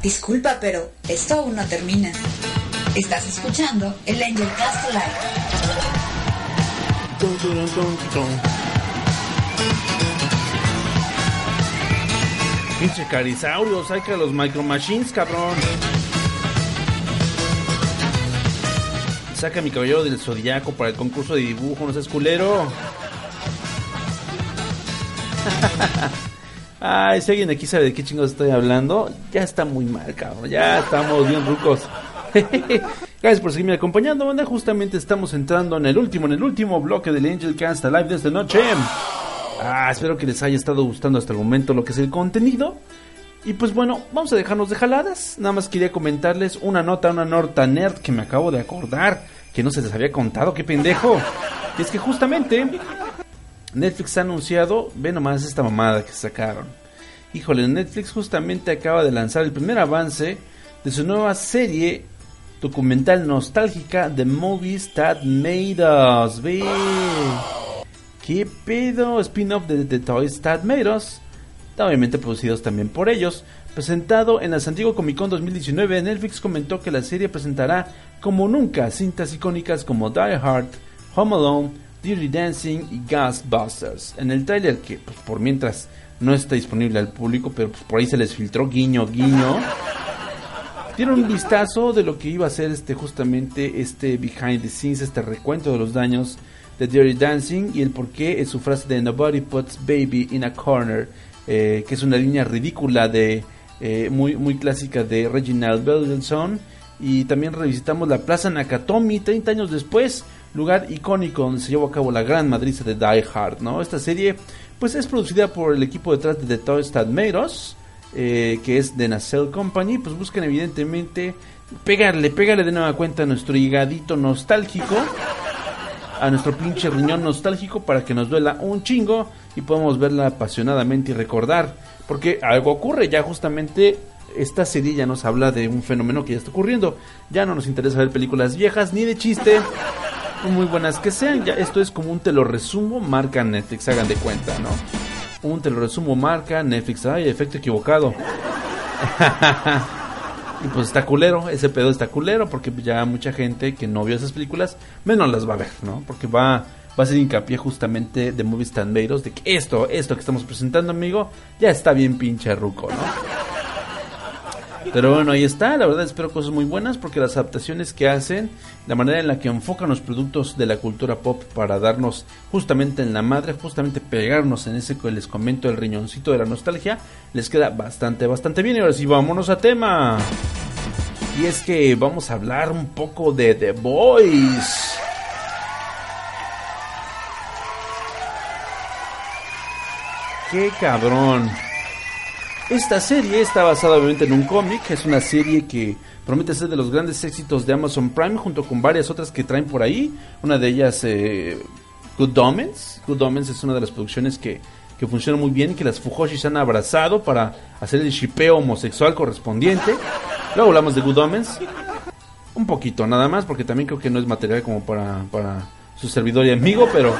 Disculpa, pero esto aún no termina. Estás escuchando el Angel Cast Live. Pinche carizaurios, saca los Micro Machines, cabrón. Saca mi caballero del zodiaco para el concurso de dibujo, no seas culero. Ay, si alguien aquí sabe de qué chingos estoy hablando, ya está muy mal, cabrón. Ya estamos bien rucos. Gracias por seguirme acompañando, banda. Justamente estamos entrando en el último, en el último bloque del Angel Cast Live de esta noche. Ah, espero que les haya estado gustando hasta el momento lo que es el contenido. Y pues bueno, vamos a dejarnos de jaladas. Nada más quería comentarles una nota, una nota nerd que me acabo de acordar. Que no se les había contado, qué pendejo. Y es que justamente Netflix ha anunciado, ve nomás esta mamada que sacaron. Híjole, Netflix justamente acaba de lanzar el primer avance de su nueva serie documental nostálgica The Movies That Made Us. Ve. ¿Qué pedo? Spin-off de The Toys That Made Us. Obviamente producidos también por ellos. Presentado en la San Diego Comic Con 2019, Netflix comentó que la serie presentará como nunca cintas icónicas como Die Hard, Home Alone, Dirty Dancing y Ghostbusters. En el tráiler que pues, por mientras no está disponible al público, pero pues, por ahí se les filtró guiño guiño. Dieron un vistazo de lo que iba a ser este justamente este behind the scenes, este recuento de los daños de Dirty Dancing y el porqué es su frase de Nobody puts baby in a corner, eh, que es una línea ridícula de eh, muy muy clásica de Reginald Belson y también revisitamos la Plaza Nakatomi 30 años después, lugar icónico donde se llevó a cabo la gran madriza de Die Hard, ¿no? Esta serie pues es producida por el equipo detrás de The Toy Us, eh, que es de Nacelle Company, pues buscan evidentemente pegarle, pegarle de nueva cuenta a nuestro higadito nostálgico, a nuestro pinche riñón nostálgico para que nos duela un chingo y podamos verla apasionadamente y recordar, porque algo ocurre, ya justamente esta serie ya nos habla de un fenómeno que ya está ocurriendo, ya no nos interesa ver películas viejas ni de chiste, muy buenas que sean, ya esto es como un te lo resumo, marca Netflix, hagan de cuenta, ¿no? Un te lo resumo marca Netflix. Ay, efecto equivocado. y pues está culero, ese pedo está culero porque ya mucha gente que no vio esas películas menos las va a ver, ¿no? Porque va, va a ser hincapié justamente de Movies Tan de que esto, esto que estamos presentando, amigo, ya está bien pinche ruco, ¿no? Pero bueno, ahí está, la verdad espero cosas muy buenas porque las adaptaciones que hacen, la manera en la que enfocan los productos de la cultura pop para darnos justamente en la madre, justamente pegarnos en ese que les comento el riñoncito de la nostalgia, les queda bastante, bastante bien. Y ahora sí, vámonos a tema. Y es que vamos a hablar un poco de The Boys. Qué cabrón. Esta serie está basada obviamente en un cómic, es una serie que promete ser de los grandes éxitos de Amazon Prime junto con varias otras que traen por ahí. Una de ellas, eh, Good Omens. Good Omens es una de las producciones que, que funciona muy bien, que las Fujoshis han abrazado para hacer el shipeo homosexual correspondiente. Luego hablamos de Good Omens. Un poquito nada más, porque también creo que no es material como para, para su servidor y amigo, pero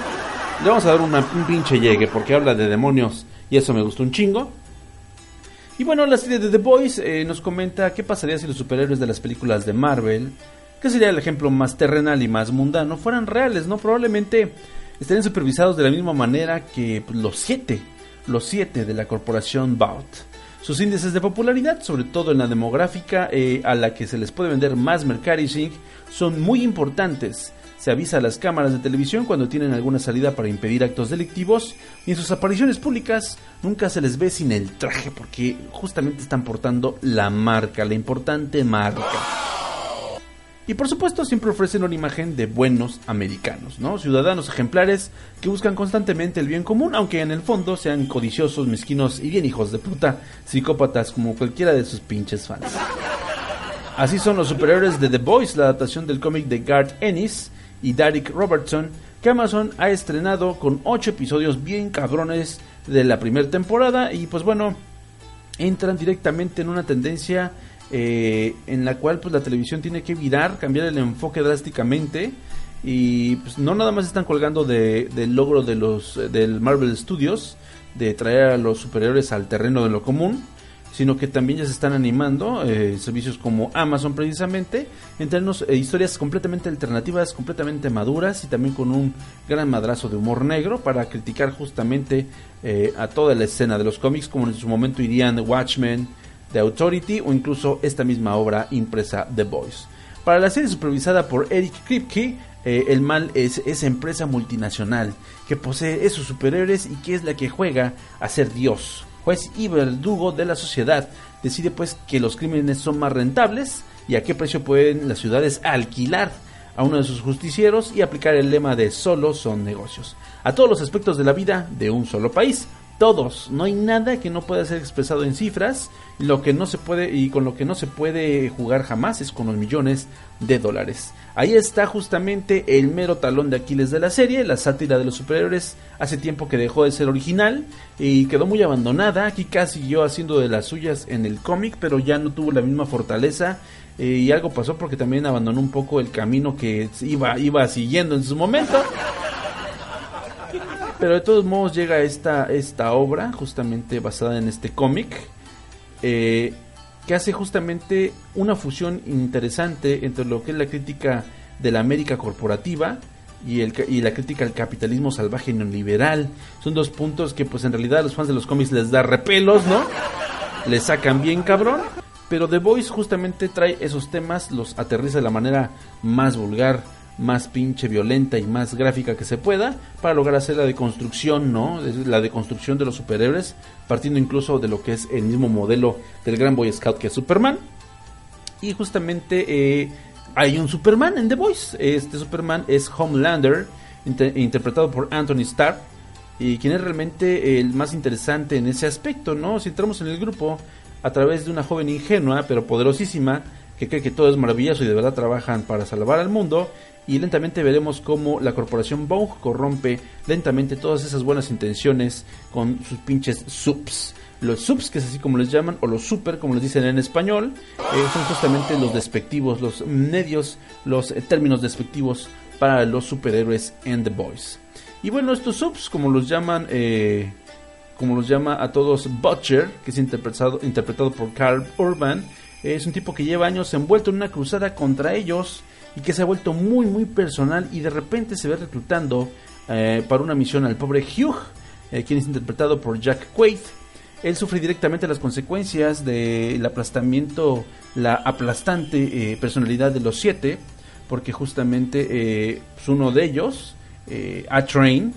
le vamos a dar una, un pinche llegue, porque habla de demonios y eso me gustó un chingo. Y bueno, la serie de The Boys eh, nos comenta qué pasaría si los superhéroes de las películas de Marvel, que sería el ejemplo más terrenal y más mundano, fueran reales, ¿no? Probablemente estarían supervisados de la misma manera que los siete, los siete de la corporación Bout. Sus índices de popularidad, sobre todo en la demográfica eh, a la que se les puede vender más merchandising, son muy importantes se avisa a las cámaras de televisión cuando tienen alguna salida para impedir actos delictivos y en sus apariciones públicas nunca se les ve sin el traje porque justamente están portando la marca, la importante marca. Y por supuesto siempre ofrecen una imagen de buenos americanos, ¿no? Ciudadanos ejemplares que buscan constantemente el bien común, aunque en el fondo sean codiciosos, mezquinos y bien hijos de puta, psicópatas como cualquiera de sus pinches fans. Así son los superiores de The Boys, la adaptación del cómic de Garth Ennis, y Derek Robertson, que Amazon ha estrenado con 8 episodios bien cabrones de la primera temporada. Y pues bueno, entran directamente en una tendencia eh, en la cual pues la televisión tiene que virar, cambiar el enfoque drásticamente. Y pues no nada más están colgando de, del logro de los del Marvel Studios de traer a los superiores al terreno de lo común, sino que también ya se están animando eh, servicios como Amazon precisamente, entrarnos eh, historias completamente alternativas, completamente maduras y también con un gran madrazo de humor negro para criticar justamente eh, a toda la escena de los cómics, como en su momento irían Watchmen, The Authority o incluso esta misma obra impresa The Voice. Para la serie supervisada por Eric Kripke, el mal es esa empresa multinacional que posee esos superhéroes y que es la que juega a ser Dios juez y verdugo de la sociedad, decide pues que los crímenes son más rentables y a qué precio pueden las ciudades alquilar a uno de sus justicieros y aplicar el lema de solo son negocios. A todos los aspectos de la vida de un solo país todos, no hay nada que no pueda ser expresado en cifras, lo que no se puede y con lo que no se puede jugar jamás es con los millones de dólares. Ahí está justamente el mero talón de Aquiles de la serie, la sátira de los superhéroes, hace tiempo que dejó de ser original y quedó muy abandonada, aquí casi siguió haciendo de las suyas en el cómic, pero ya no tuvo la misma fortaleza. Eh, y algo pasó porque también abandonó un poco el camino que iba, iba siguiendo en su momento. Pero de todos modos llega esta, esta obra, justamente basada en este cómic, eh, que hace justamente una fusión interesante entre lo que es la crítica de la América corporativa y, el, y la crítica al capitalismo salvaje y neoliberal. Son dos puntos que pues en realidad a los fans de los cómics les da repelos, ¿no? Les sacan bien cabrón. Pero The Voice justamente trae esos temas, los aterriza de la manera más vulgar, más pinche violenta y más gráfica que se pueda para lograr hacer la deconstrucción, ¿no? La deconstrucción de los superhéroes, partiendo incluso de lo que es el mismo modelo del gran Boy Scout que es Superman. Y justamente eh, hay un Superman en The Voice. Este Superman es Homelander, interpretado por Anthony Starr. Y quien es realmente el más interesante en ese aspecto, ¿no? Si entramos en el grupo a través de una joven ingenua pero poderosísima que cree que todo es maravilloso y de verdad trabajan para salvar al mundo y lentamente veremos cómo la corporación Bong corrompe lentamente todas esas buenas intenciones con sus pinches subs. Los subs, que es así como les llaman, o los super, como les dicen en español, eh, son justamente los despectivos, los medios, los eh, términos despectivos para los superhéroes en The Boys. Y bueno, estos subs, como los llaman, eh, como los llama a todos Butcher, que es interpretado, interpretado por Carl Urban, es un tipo que lleva años envuelto en una cruzada contra ellos y que se ha vuelto muy muy personal y de repente se ve reclutando eh, para una misión al pobre Hugh, eh, quien es interpretado por Jack Quaid. Él sufre directamente las consecuencias del aplastamiento, la aplastante eh, personalidad de los siete, porque justamente pues uno de ellos, A-Train,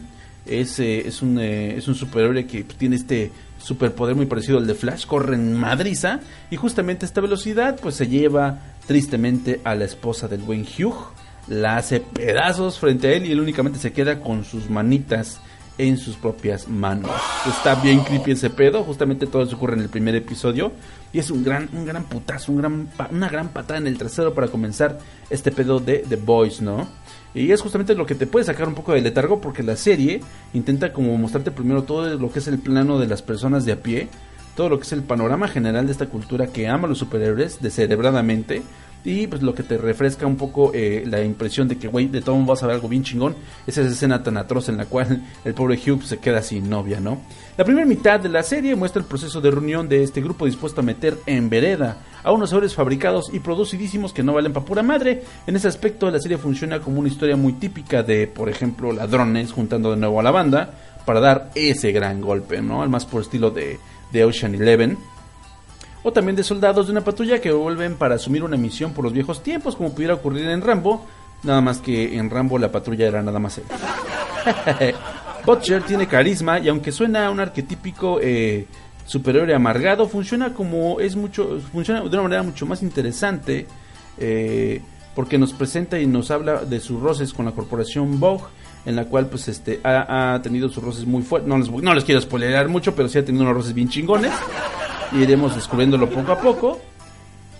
es, es, un, es un superhéroe que tiene este superpoder muy parecido al de Flash, corre en madriza y justamente esta velocidad pues se lleva tristemente a la esposa del buen Hugh, la hace pedazos frente a él y él únicamente se queda con sus manitas en sus propias manos. Está bien creepy ese pedo, justamente todo eso ocurre en el primer episodio y es un gran un gran putazo, un gran una gran patada en el trasero para comenzar este pedo de The Boys, ¿no? Y es justamente lo que te puede sacar un poco de letargo porque la serie intenta como mostrarte primero todo lo que es el plano de las personas de a pie, todo lo que es el panorama general de esta cultura que ama a los superhéroes descerebradamente y pues lo que te refresca un poco eh, la impresión de que, güey, de todo vas a ver algo bien chingón, es esa escena tan atroz en la cual el pobre Hugh se queda sin novia, ¿no? La primera mitad de la serie muestra el proceso de reunión de este grupo dispuesto a meter en vereda a unos sabores fabricados y producidísimos que no valen para pura madre. En ese aspecto la serie funciona como una historia muy típica de, por ejemplo, ladrones juntando de nuevo a la banda para dar ese gran golpe, ¿no? Al más por estilo de, de Ocean Eleven o también de soldados de una patrulla que vuelven para asumir una misión por los viejos tiempos, como pudiera ocurrir en Rambo, nada más que en Rambo la patrulla era nada más él. Butcher tiene carisma y aunque suena un arquetípico eh, superior amargado, funciona como es mucho, funciona de una manera mucho más interesante eh, porque nos presenta y nos habla de sus roces con la corporación Vogue en la cual pues este ha, tenido sus roces muy fuertes. No les, no les quiero spoilerar mucho, pero sí ha tenido unos roces bien chingones y iremos descubriéndolo poco a poco.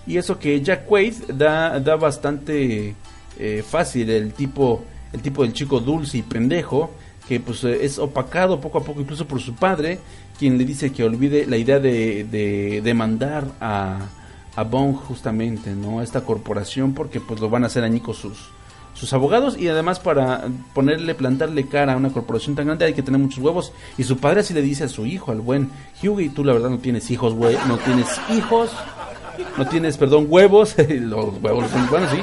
Y eso que Jack Quaid da, da bastante eh, fácil, el tipo, el tipo del chico dulce y pendejo, que pues es opacado poco a poco incluso por su padre, quien le dice que olvide la idea de, de demandar a, a Bong justamente, ¿no? A esta corporación porque pues lo van a hacer añicos sus, sus abogados y además para ponerle, plantarle cara a una corporación tan grande hay que tener muchos huevos. Y su padre así le dice a su hijo, al buen Hughie, tú la verdad no tienes hijos, güey, no tienes hijos, no tienes, perdón, huevos, los huevos son, bueno, sí,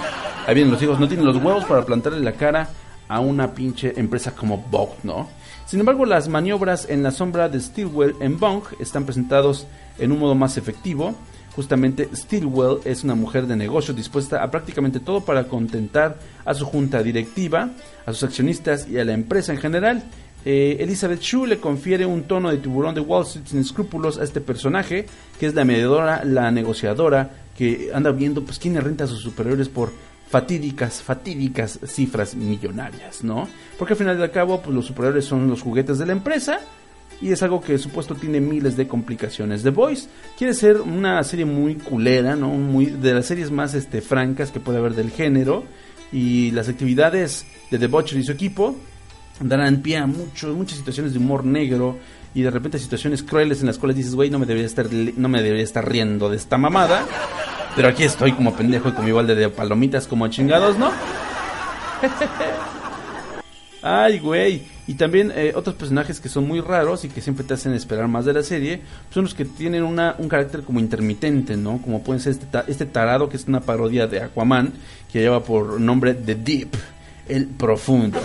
ahí vienen los hijos, no tienen los huevos para plantarle la cara a una pinche empresa como Vogue, ¿no? Sin embargo, las maniobras en la sombra de Stilwell en Bong están presentados en un modo más efectivo. Justamente Stilwell es una mujer de negocio dispuesta a prácticamente todo para contentar a su junta directiva, a sus accionistas y a la empresa en general. Eh, Elizabeth Shue le confiere un tono de tiburón de Wall Street sin escrúpulos a este personaje, que es la mediadora, la negociadora, que anda viendo pues quién le renta a sus superiores por fatídicas, fatídicas cifras millonarias, ¿no? Porque al final de cabo, pues los superiores son los juguetes de la empresa y es algo que supuesto tiene miles de complicaciones. The Voice quiere ser una serie muy culera, ¿no? Muy de las series más este francas que puede haber del género y las actividades de The Butcher y su equipo darán pie a mucho, muchas situaciones de humor negro y de repente situaciones crueles en las cuales dices, güey, no me debería estar no me debería estar riendo de esta mamada. Pero aquí estoy como pendejo y con mi balde de palomitas como chingados, ¿no? Ay, güey. Y también eh, otros personajes que son muy raros y que siempre te hacen esperar más de la serie son los que tienen una, un carácter como intermitente, ¿no? Como pueden ser este, este tarado que es una parodia de Aquaman que lleva por nombre The Deep, el profundo.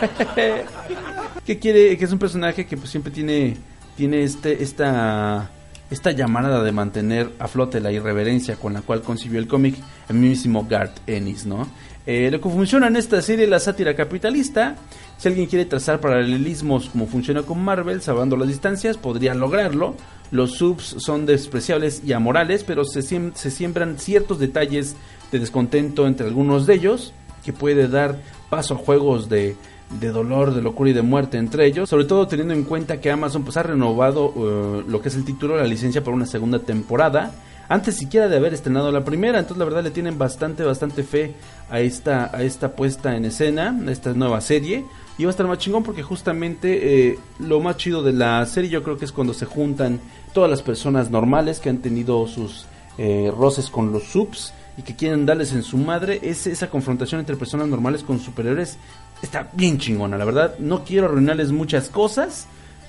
que quiere que es un personaje que pues siempre tiene tiene este esta esta llamada de mantener a flote la irreverencia con la cual concibió el cómic el mismísimo Garth Ennis, ¿no? Eh, lo que funciona en esta serie es la sátira capitalista. Si alguien quiere trazar paralelismos como funciona con Marvel, salvando las distancias, podría lograrlo. Los subs son despreciables y amorales, pero se, se siembran ciertos detalles de descontento entre algunos de ellos, que puede dar paso a juegos de de dolor, de locura y de muerte entre ellos, sobre todo teniendo en cuenta que Amazon pues ha renovado uh, lo que es el título, la licencia para una segunda temporada, antes siquiera de haber estrenado la primera, entonces la verdad le tienen bastante, bastante fe a esta, a esta puesta en escena, a esta nueva serie, y va a estar más chingón porque justamente eh, lo más chido de la serie yo creo que es cuando se juntan todas las personas normales que han tenido sus eh, roces con los subs y que quieren darles en su madre, es esa confrontación entre personas normales con superiores está bien chingona, la verdad. No quiero arruinarles muchas cosas.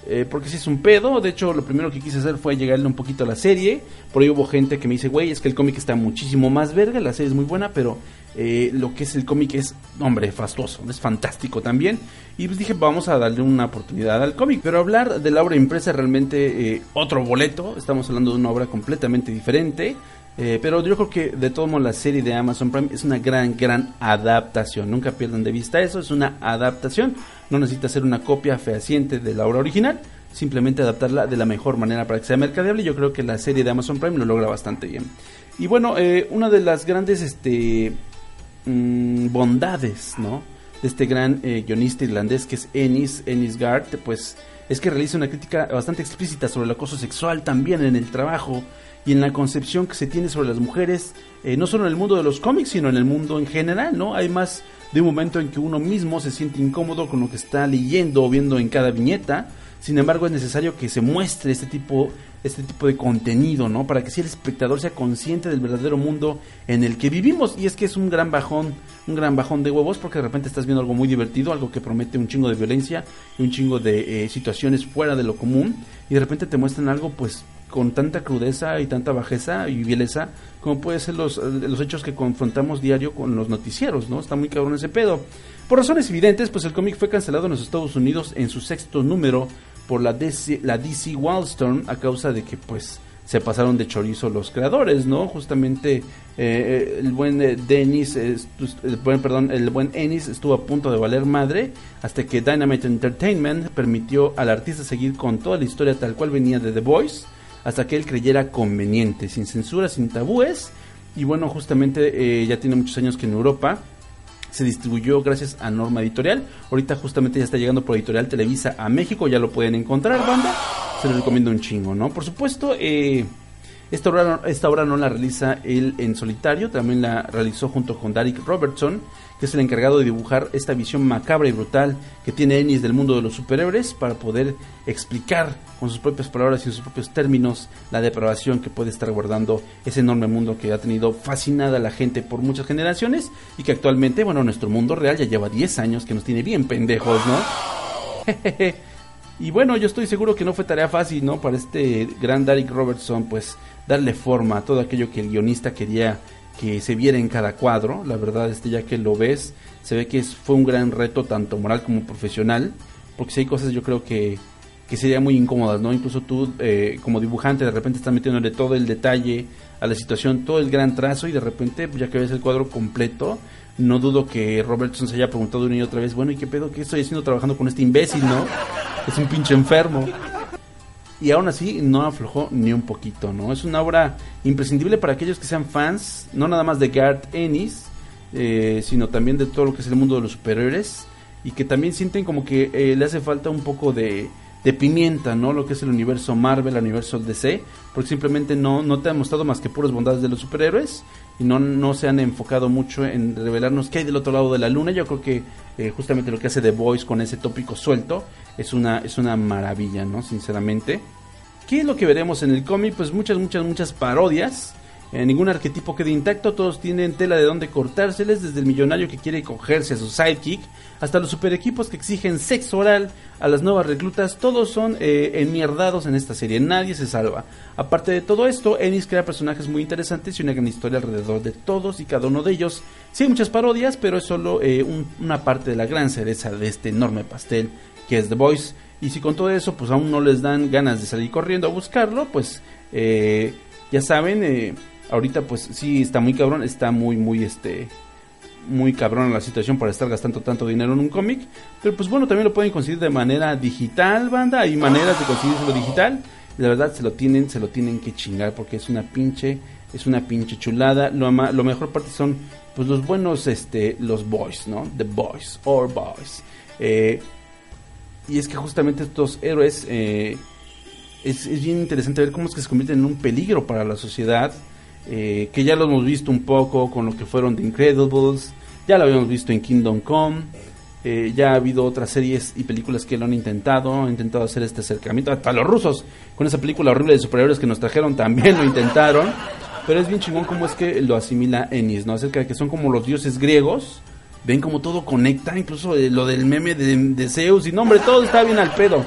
Eh, porque si es un pedo, de hecho lo primero que quise hacer fue llegarle un poquito a la serie, por ahí hubo gente que me dice, güey, es que el cómic está muchísimo más verga, la serie es muy buena, pero eh, lo que es el cómic es, hombre, fastuoso, es fantástico también, y pues dije, vamos a darle una oportunidad al cómic, pero hablar de la obra impresa realmente eh, otro boleto, estamos hablando de una obra completamente diferente, eh, pero yo creo que de todo modo la serie de Amazon Prime es una gran, gran adaptación. Nunca pierdan de vista eso, es una adaptación. No necesita ser una copia fehaciente de la obra original, simplemente adaptarla de la mejor manera para que sea mercadeable. Yo creo que la serie de Amazon Prime lo logra bastante bien. Y bueno, eh, una de las grandes este, mm, bondades ¿no? de este gran eh, guionista irlandés que es Ennis, Ennis Gard, pues es que realiza una crítica bastante explícita sobre el acoso sexual también en el trabajo y en la concepción que se tiene sobre las mujeres, eh, no solo en el mundo de los cómics, sino en el mundo en general, ¿no? Hay más de un momento en que uno mismo se siente incómodo con lo que está leyendo o viendo en cada viñeta, sin embargo es necesario que se muestre este tipo este tipo de contenido, ¿no? Para que si el espectador sea consciente del verdadero mundo en el que vivimos. Y es que es un gran bajón, un gran bajón de huevos, porque de repente estás viendo algo muy divertido, algo que promete un chingo de violencia y un chingo de eh, situaciones fuera de lo común, y de repente te muestran algo, pues, con tanta crudeza y tanta bajeza y vileza como puede ser los, los hechos que confrontamos diario con los noticieros, ¿no? Está muy cabrón ese pedo. Por razones evidentes, pues el cómic fue cancelado en los Estados Unidos en su sexto número por la DC, la DC Wildstorm a causa de que pues se pasaron de chorizo los creadores, ¿no? Justamente eh, el buen eh, Dennis, el buen, perdón, el buen Ennis estuvo a punto de valer madre hasta que Dynamite Entertainment permitió al artista seguir con toda la historia tal cual venía de The Voice hasta que él creyera conveniente, sin censura, sin tabúes. Y bueno, justamente eh, ya tiene muchos años que en Europa se distribuyó gracias a Norma Editorial. Ahorita justamente ya está llegando por Editorial Televisa a México, ya lo pueden encontrar, banda. Se lo recomiendo un chingo, ¿no? Por supuesto, eh, Esta obra, no la realiza él en solitario, también la realizó junto con Derek Robertson, que es el encargado de dibujar esta visión macabra y brutal que tiene Ennis del mundo de los superhéroes para poder explicar con sus propias palabras y sus propios términos la depravación que puede estar guardando ese enorme mundo que ha tenido fascinada a la gente por muchas generaciones y que actualmente, bueno, nuestro mundo real ya lleva 10 años que nos tiene bien pendejos, ¿no? y bueno, yo estoy seguro que no fue tarea fácil, ¿no? Para este gran Derek Robertson, pues darle forma a todo aquello que el guionista quería que se viera en cada cuadro. La verdad, este ya que lo ves, se ve que fue un gran reto tanto moral como profesional, porque si hay cosas yo creo que, que serían muy incómodas, ¿no? Incluso tú eh, como dibujante de repente estás metiéndole todo el detalle a la situación, todo el gran trazo y de repente, ya que ves el cuadro completo, no dudo que Robertson se haya preguntado una y otra vez, bueno, ¿y qué pedo? ¿Qué estoy haciendo trabajando con este imbécil, no? Es un pinche enfermo y aún así no aflojó ni un poquito, ¿no? Es una obra imprescindible para aquellos que sean fans, no nada más de Garth Ennis, eh, sino también de todo lo que es el mundo de los superhéroes y que también sienten como que eh, le hace falta un poco de, pimienta, ¿no? Lo que es el universo Marvel, el universo DC, porque simplemente no, no te ha mostrado más que puras bondades de los superhéroes y no, no se han enfocado mucho en revelarnos qué hay del otro lado de la luna. Yo creo que eh, justamente lo que hace The Voice con ese tópico suelto es una, es una maravilla, ¿no? Sinceramente. ¿Qué es lo que veremos en el cómic? Pues muchas, muchas, muchas parodias. Eh, ningún arquetipo queda intacto, todos tienen tela de donde cortárseles, desde el millonario que quiere cogerse a su sidekick, hasta los super equipos que exigen sexo oral a las nuevas reclutas, todos son eh, enmierdados en esta serie, nadie se salva. Aparte de todo esto, Ennis crea personajes muy interesantes y una gran historia alrededor de todos y cada uno de ellos. Sí hay muchas parodias, pero es solo eh, una parte de la gran cereza de este enorme pastel que es The Voice. Y si con todo eso pues aún no les dan ganas de salir corriendo a buscarlo, pues eh, ya saben, eh, ahorita pues sí está muy cabrón, está muy muy este muy cabrón la situación para estar gastando tanto dinero en un cómic, pero pues bueno, también lo pueden conseguir de manera digital, banda, hay maneras de conseguirlo digital. la verdad se lo tienen, se lo tienen que chingar porque es una pinche es una pinche chulada. Lo, lo mejor parte son pues los buenos este los boys, ¿no? The boys or boys. Eh, y es que justamente estos héroes eh, es, bien interesante ver cómo es que se convierten en un peligro para la sociedad. Eh, que ya lo hemos visto un poco con lo que fueron The Incredibles, ya lo habíamos visto en Kingdom Come, eh, ya ha habido otras series y películas que lo han intentado, han intentado hacer este acercamiento. Hasta los rusos, con esa película horrible de superhéroes que nos trajeron, también lo intentaron. Pero es bien chingón cómo es que lo asimila Ennis, ¿no? Acerca de que son como los dioses griegos, ven como todo conecta, incluso eh, lo del meme de, Zeus y no, hombre, todo está bien al pedo.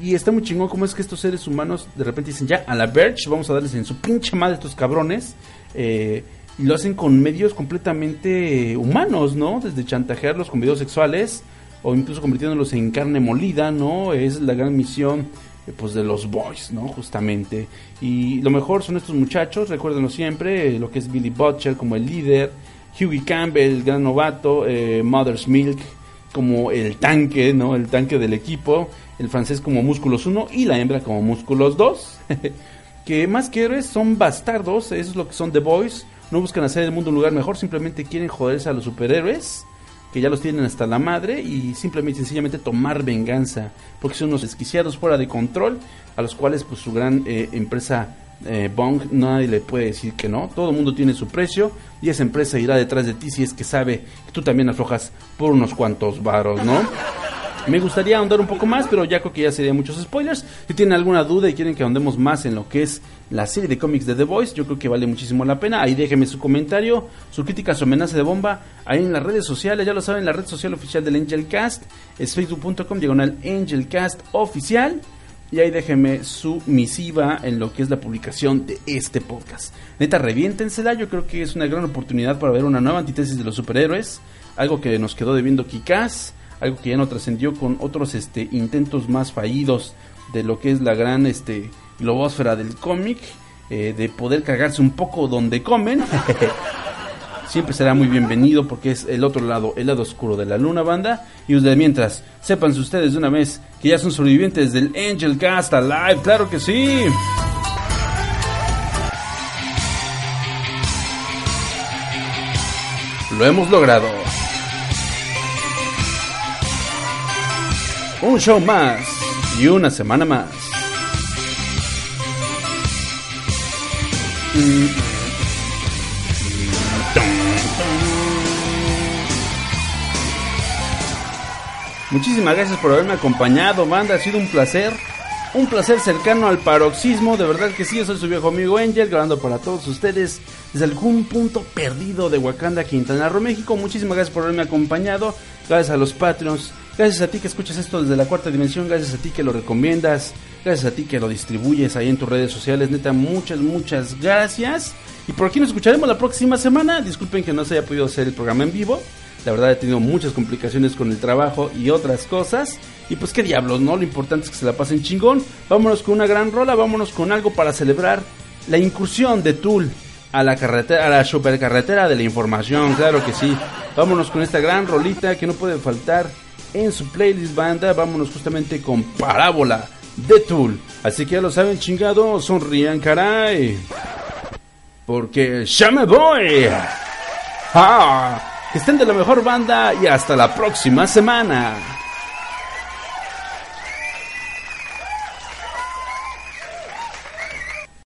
Y está muy chingón como es que estos seres humanos de repente dicen, ya, a la Verge, vamos a darles en su pinche madre estos cabrones. Eh, y lo hacen con medios completamente humanos, ¿no? Desde chantajearlos con videos sexuales o incluso convirtiéndolos en carne molida, ¿no? Es la gran misión eh, pues de los boys, ¿no? Justamente. Y lo mejor son estos muchachos, recuérdenlo siempre, lo que es Billy Butcher como el líder, Hughie Campbell, el gran novato, eh, Mother's Milk como el tanque, ¿no? El tanque del equipo, el francés como Músculos 1 y la hembra como Músculos 2. que más que héroes son bastardos, eso es lo que son The Boys. No buscan hacer el mundo un lugar mejor, simplemente quieren joderse a los superhéroes, que ya los tienen hasta la madre, y simplemente sencillamente tomar venganza, porque son unos desquiciados fuera de control, a los cuales pues su gran eh, empresa eh, Bong, nadie le puede decir que no. Todo el mundo tiene su precio y esa empresa irá detrás de ti si es que sabe que tú también aflojas por unos cuantos varos, ¿no? Me gustaría ahondar un poco más, pero ya creo que ya serían muchos spoilers. Si tienen alguna duda y quieren que ahondemos más en lo que es la serie de cómics de The Voice, yo creo que vale muchísimo la pena. Ahí déjenme su comentario, su crítica, su amenaza de bomba. Ahí en las redes sociales, ya lo saben, la red social oficial del Angelcast es facebook.com diagonal Angelcast oficial y ahí déjenme su misiva en lo que es la publicación de este podcast. Neta, reviéntensela, yo creo que es una gran oportunidad para ver una nueva antítesis de los superhéroes, algo que nos quedó debiendo Kikaz, algo que ya no trascendió con otros este, intentos más fallidos de lo que es la gran este, globosfera del cómic, eh, de poder cargarse un poco donde comen. siempre será muy bienvenido porque es el otro lado, el lado oscuro de la luna banda. Y de mientras, sépanse ustedes de una vez que ya son sobrevivientes del Angel Cast Alive, claro que sí. Lo hemos logrado. Un show más y una semana más. Muchísimas gracias por haberme acompañado, banda. Ha sido un placer. Un placer cercano al paroxismo. De verdad que sí, yo soy su viejo amigo Angel, grabando para todos ustedes desde algún punto perdido de Wakanda, Quintana Roo, México. Muchísimas gracias por haberme acompañado. Gracias a los Patreons. Gracias a ti que escuchas esto desde la cuarta dimensión. Gracias a ti que lo recomiendas. Gracias a ti que lo distribuyes ahí en tus redes sociales. Neta, muchas, muchas gracias. Y por aquí nos escucharemos la próxima semana. Disculpen que no se haya podido hacer el programa en vivo. La verdad he tenido muchas complicaciones con el trabajo y otras cosas. Y pues qué diablos, ¿no? Lo importante es que se la pasen chingón. Vámonos con una gran rola, vámonos con algo para celebrar la incursión de Tool a la carretera, a la supercarretera de la información, claro que sí. Vámonos con esta gran rolita que no puede faltar en su playlist banda. Vámonos justamente con Parábola de Tool. Así que ya lo saben, chingado, sonrían, caray. Porque ya me voy. ¡Ah! Que estén de la mejor banda y hasta la próxima semana.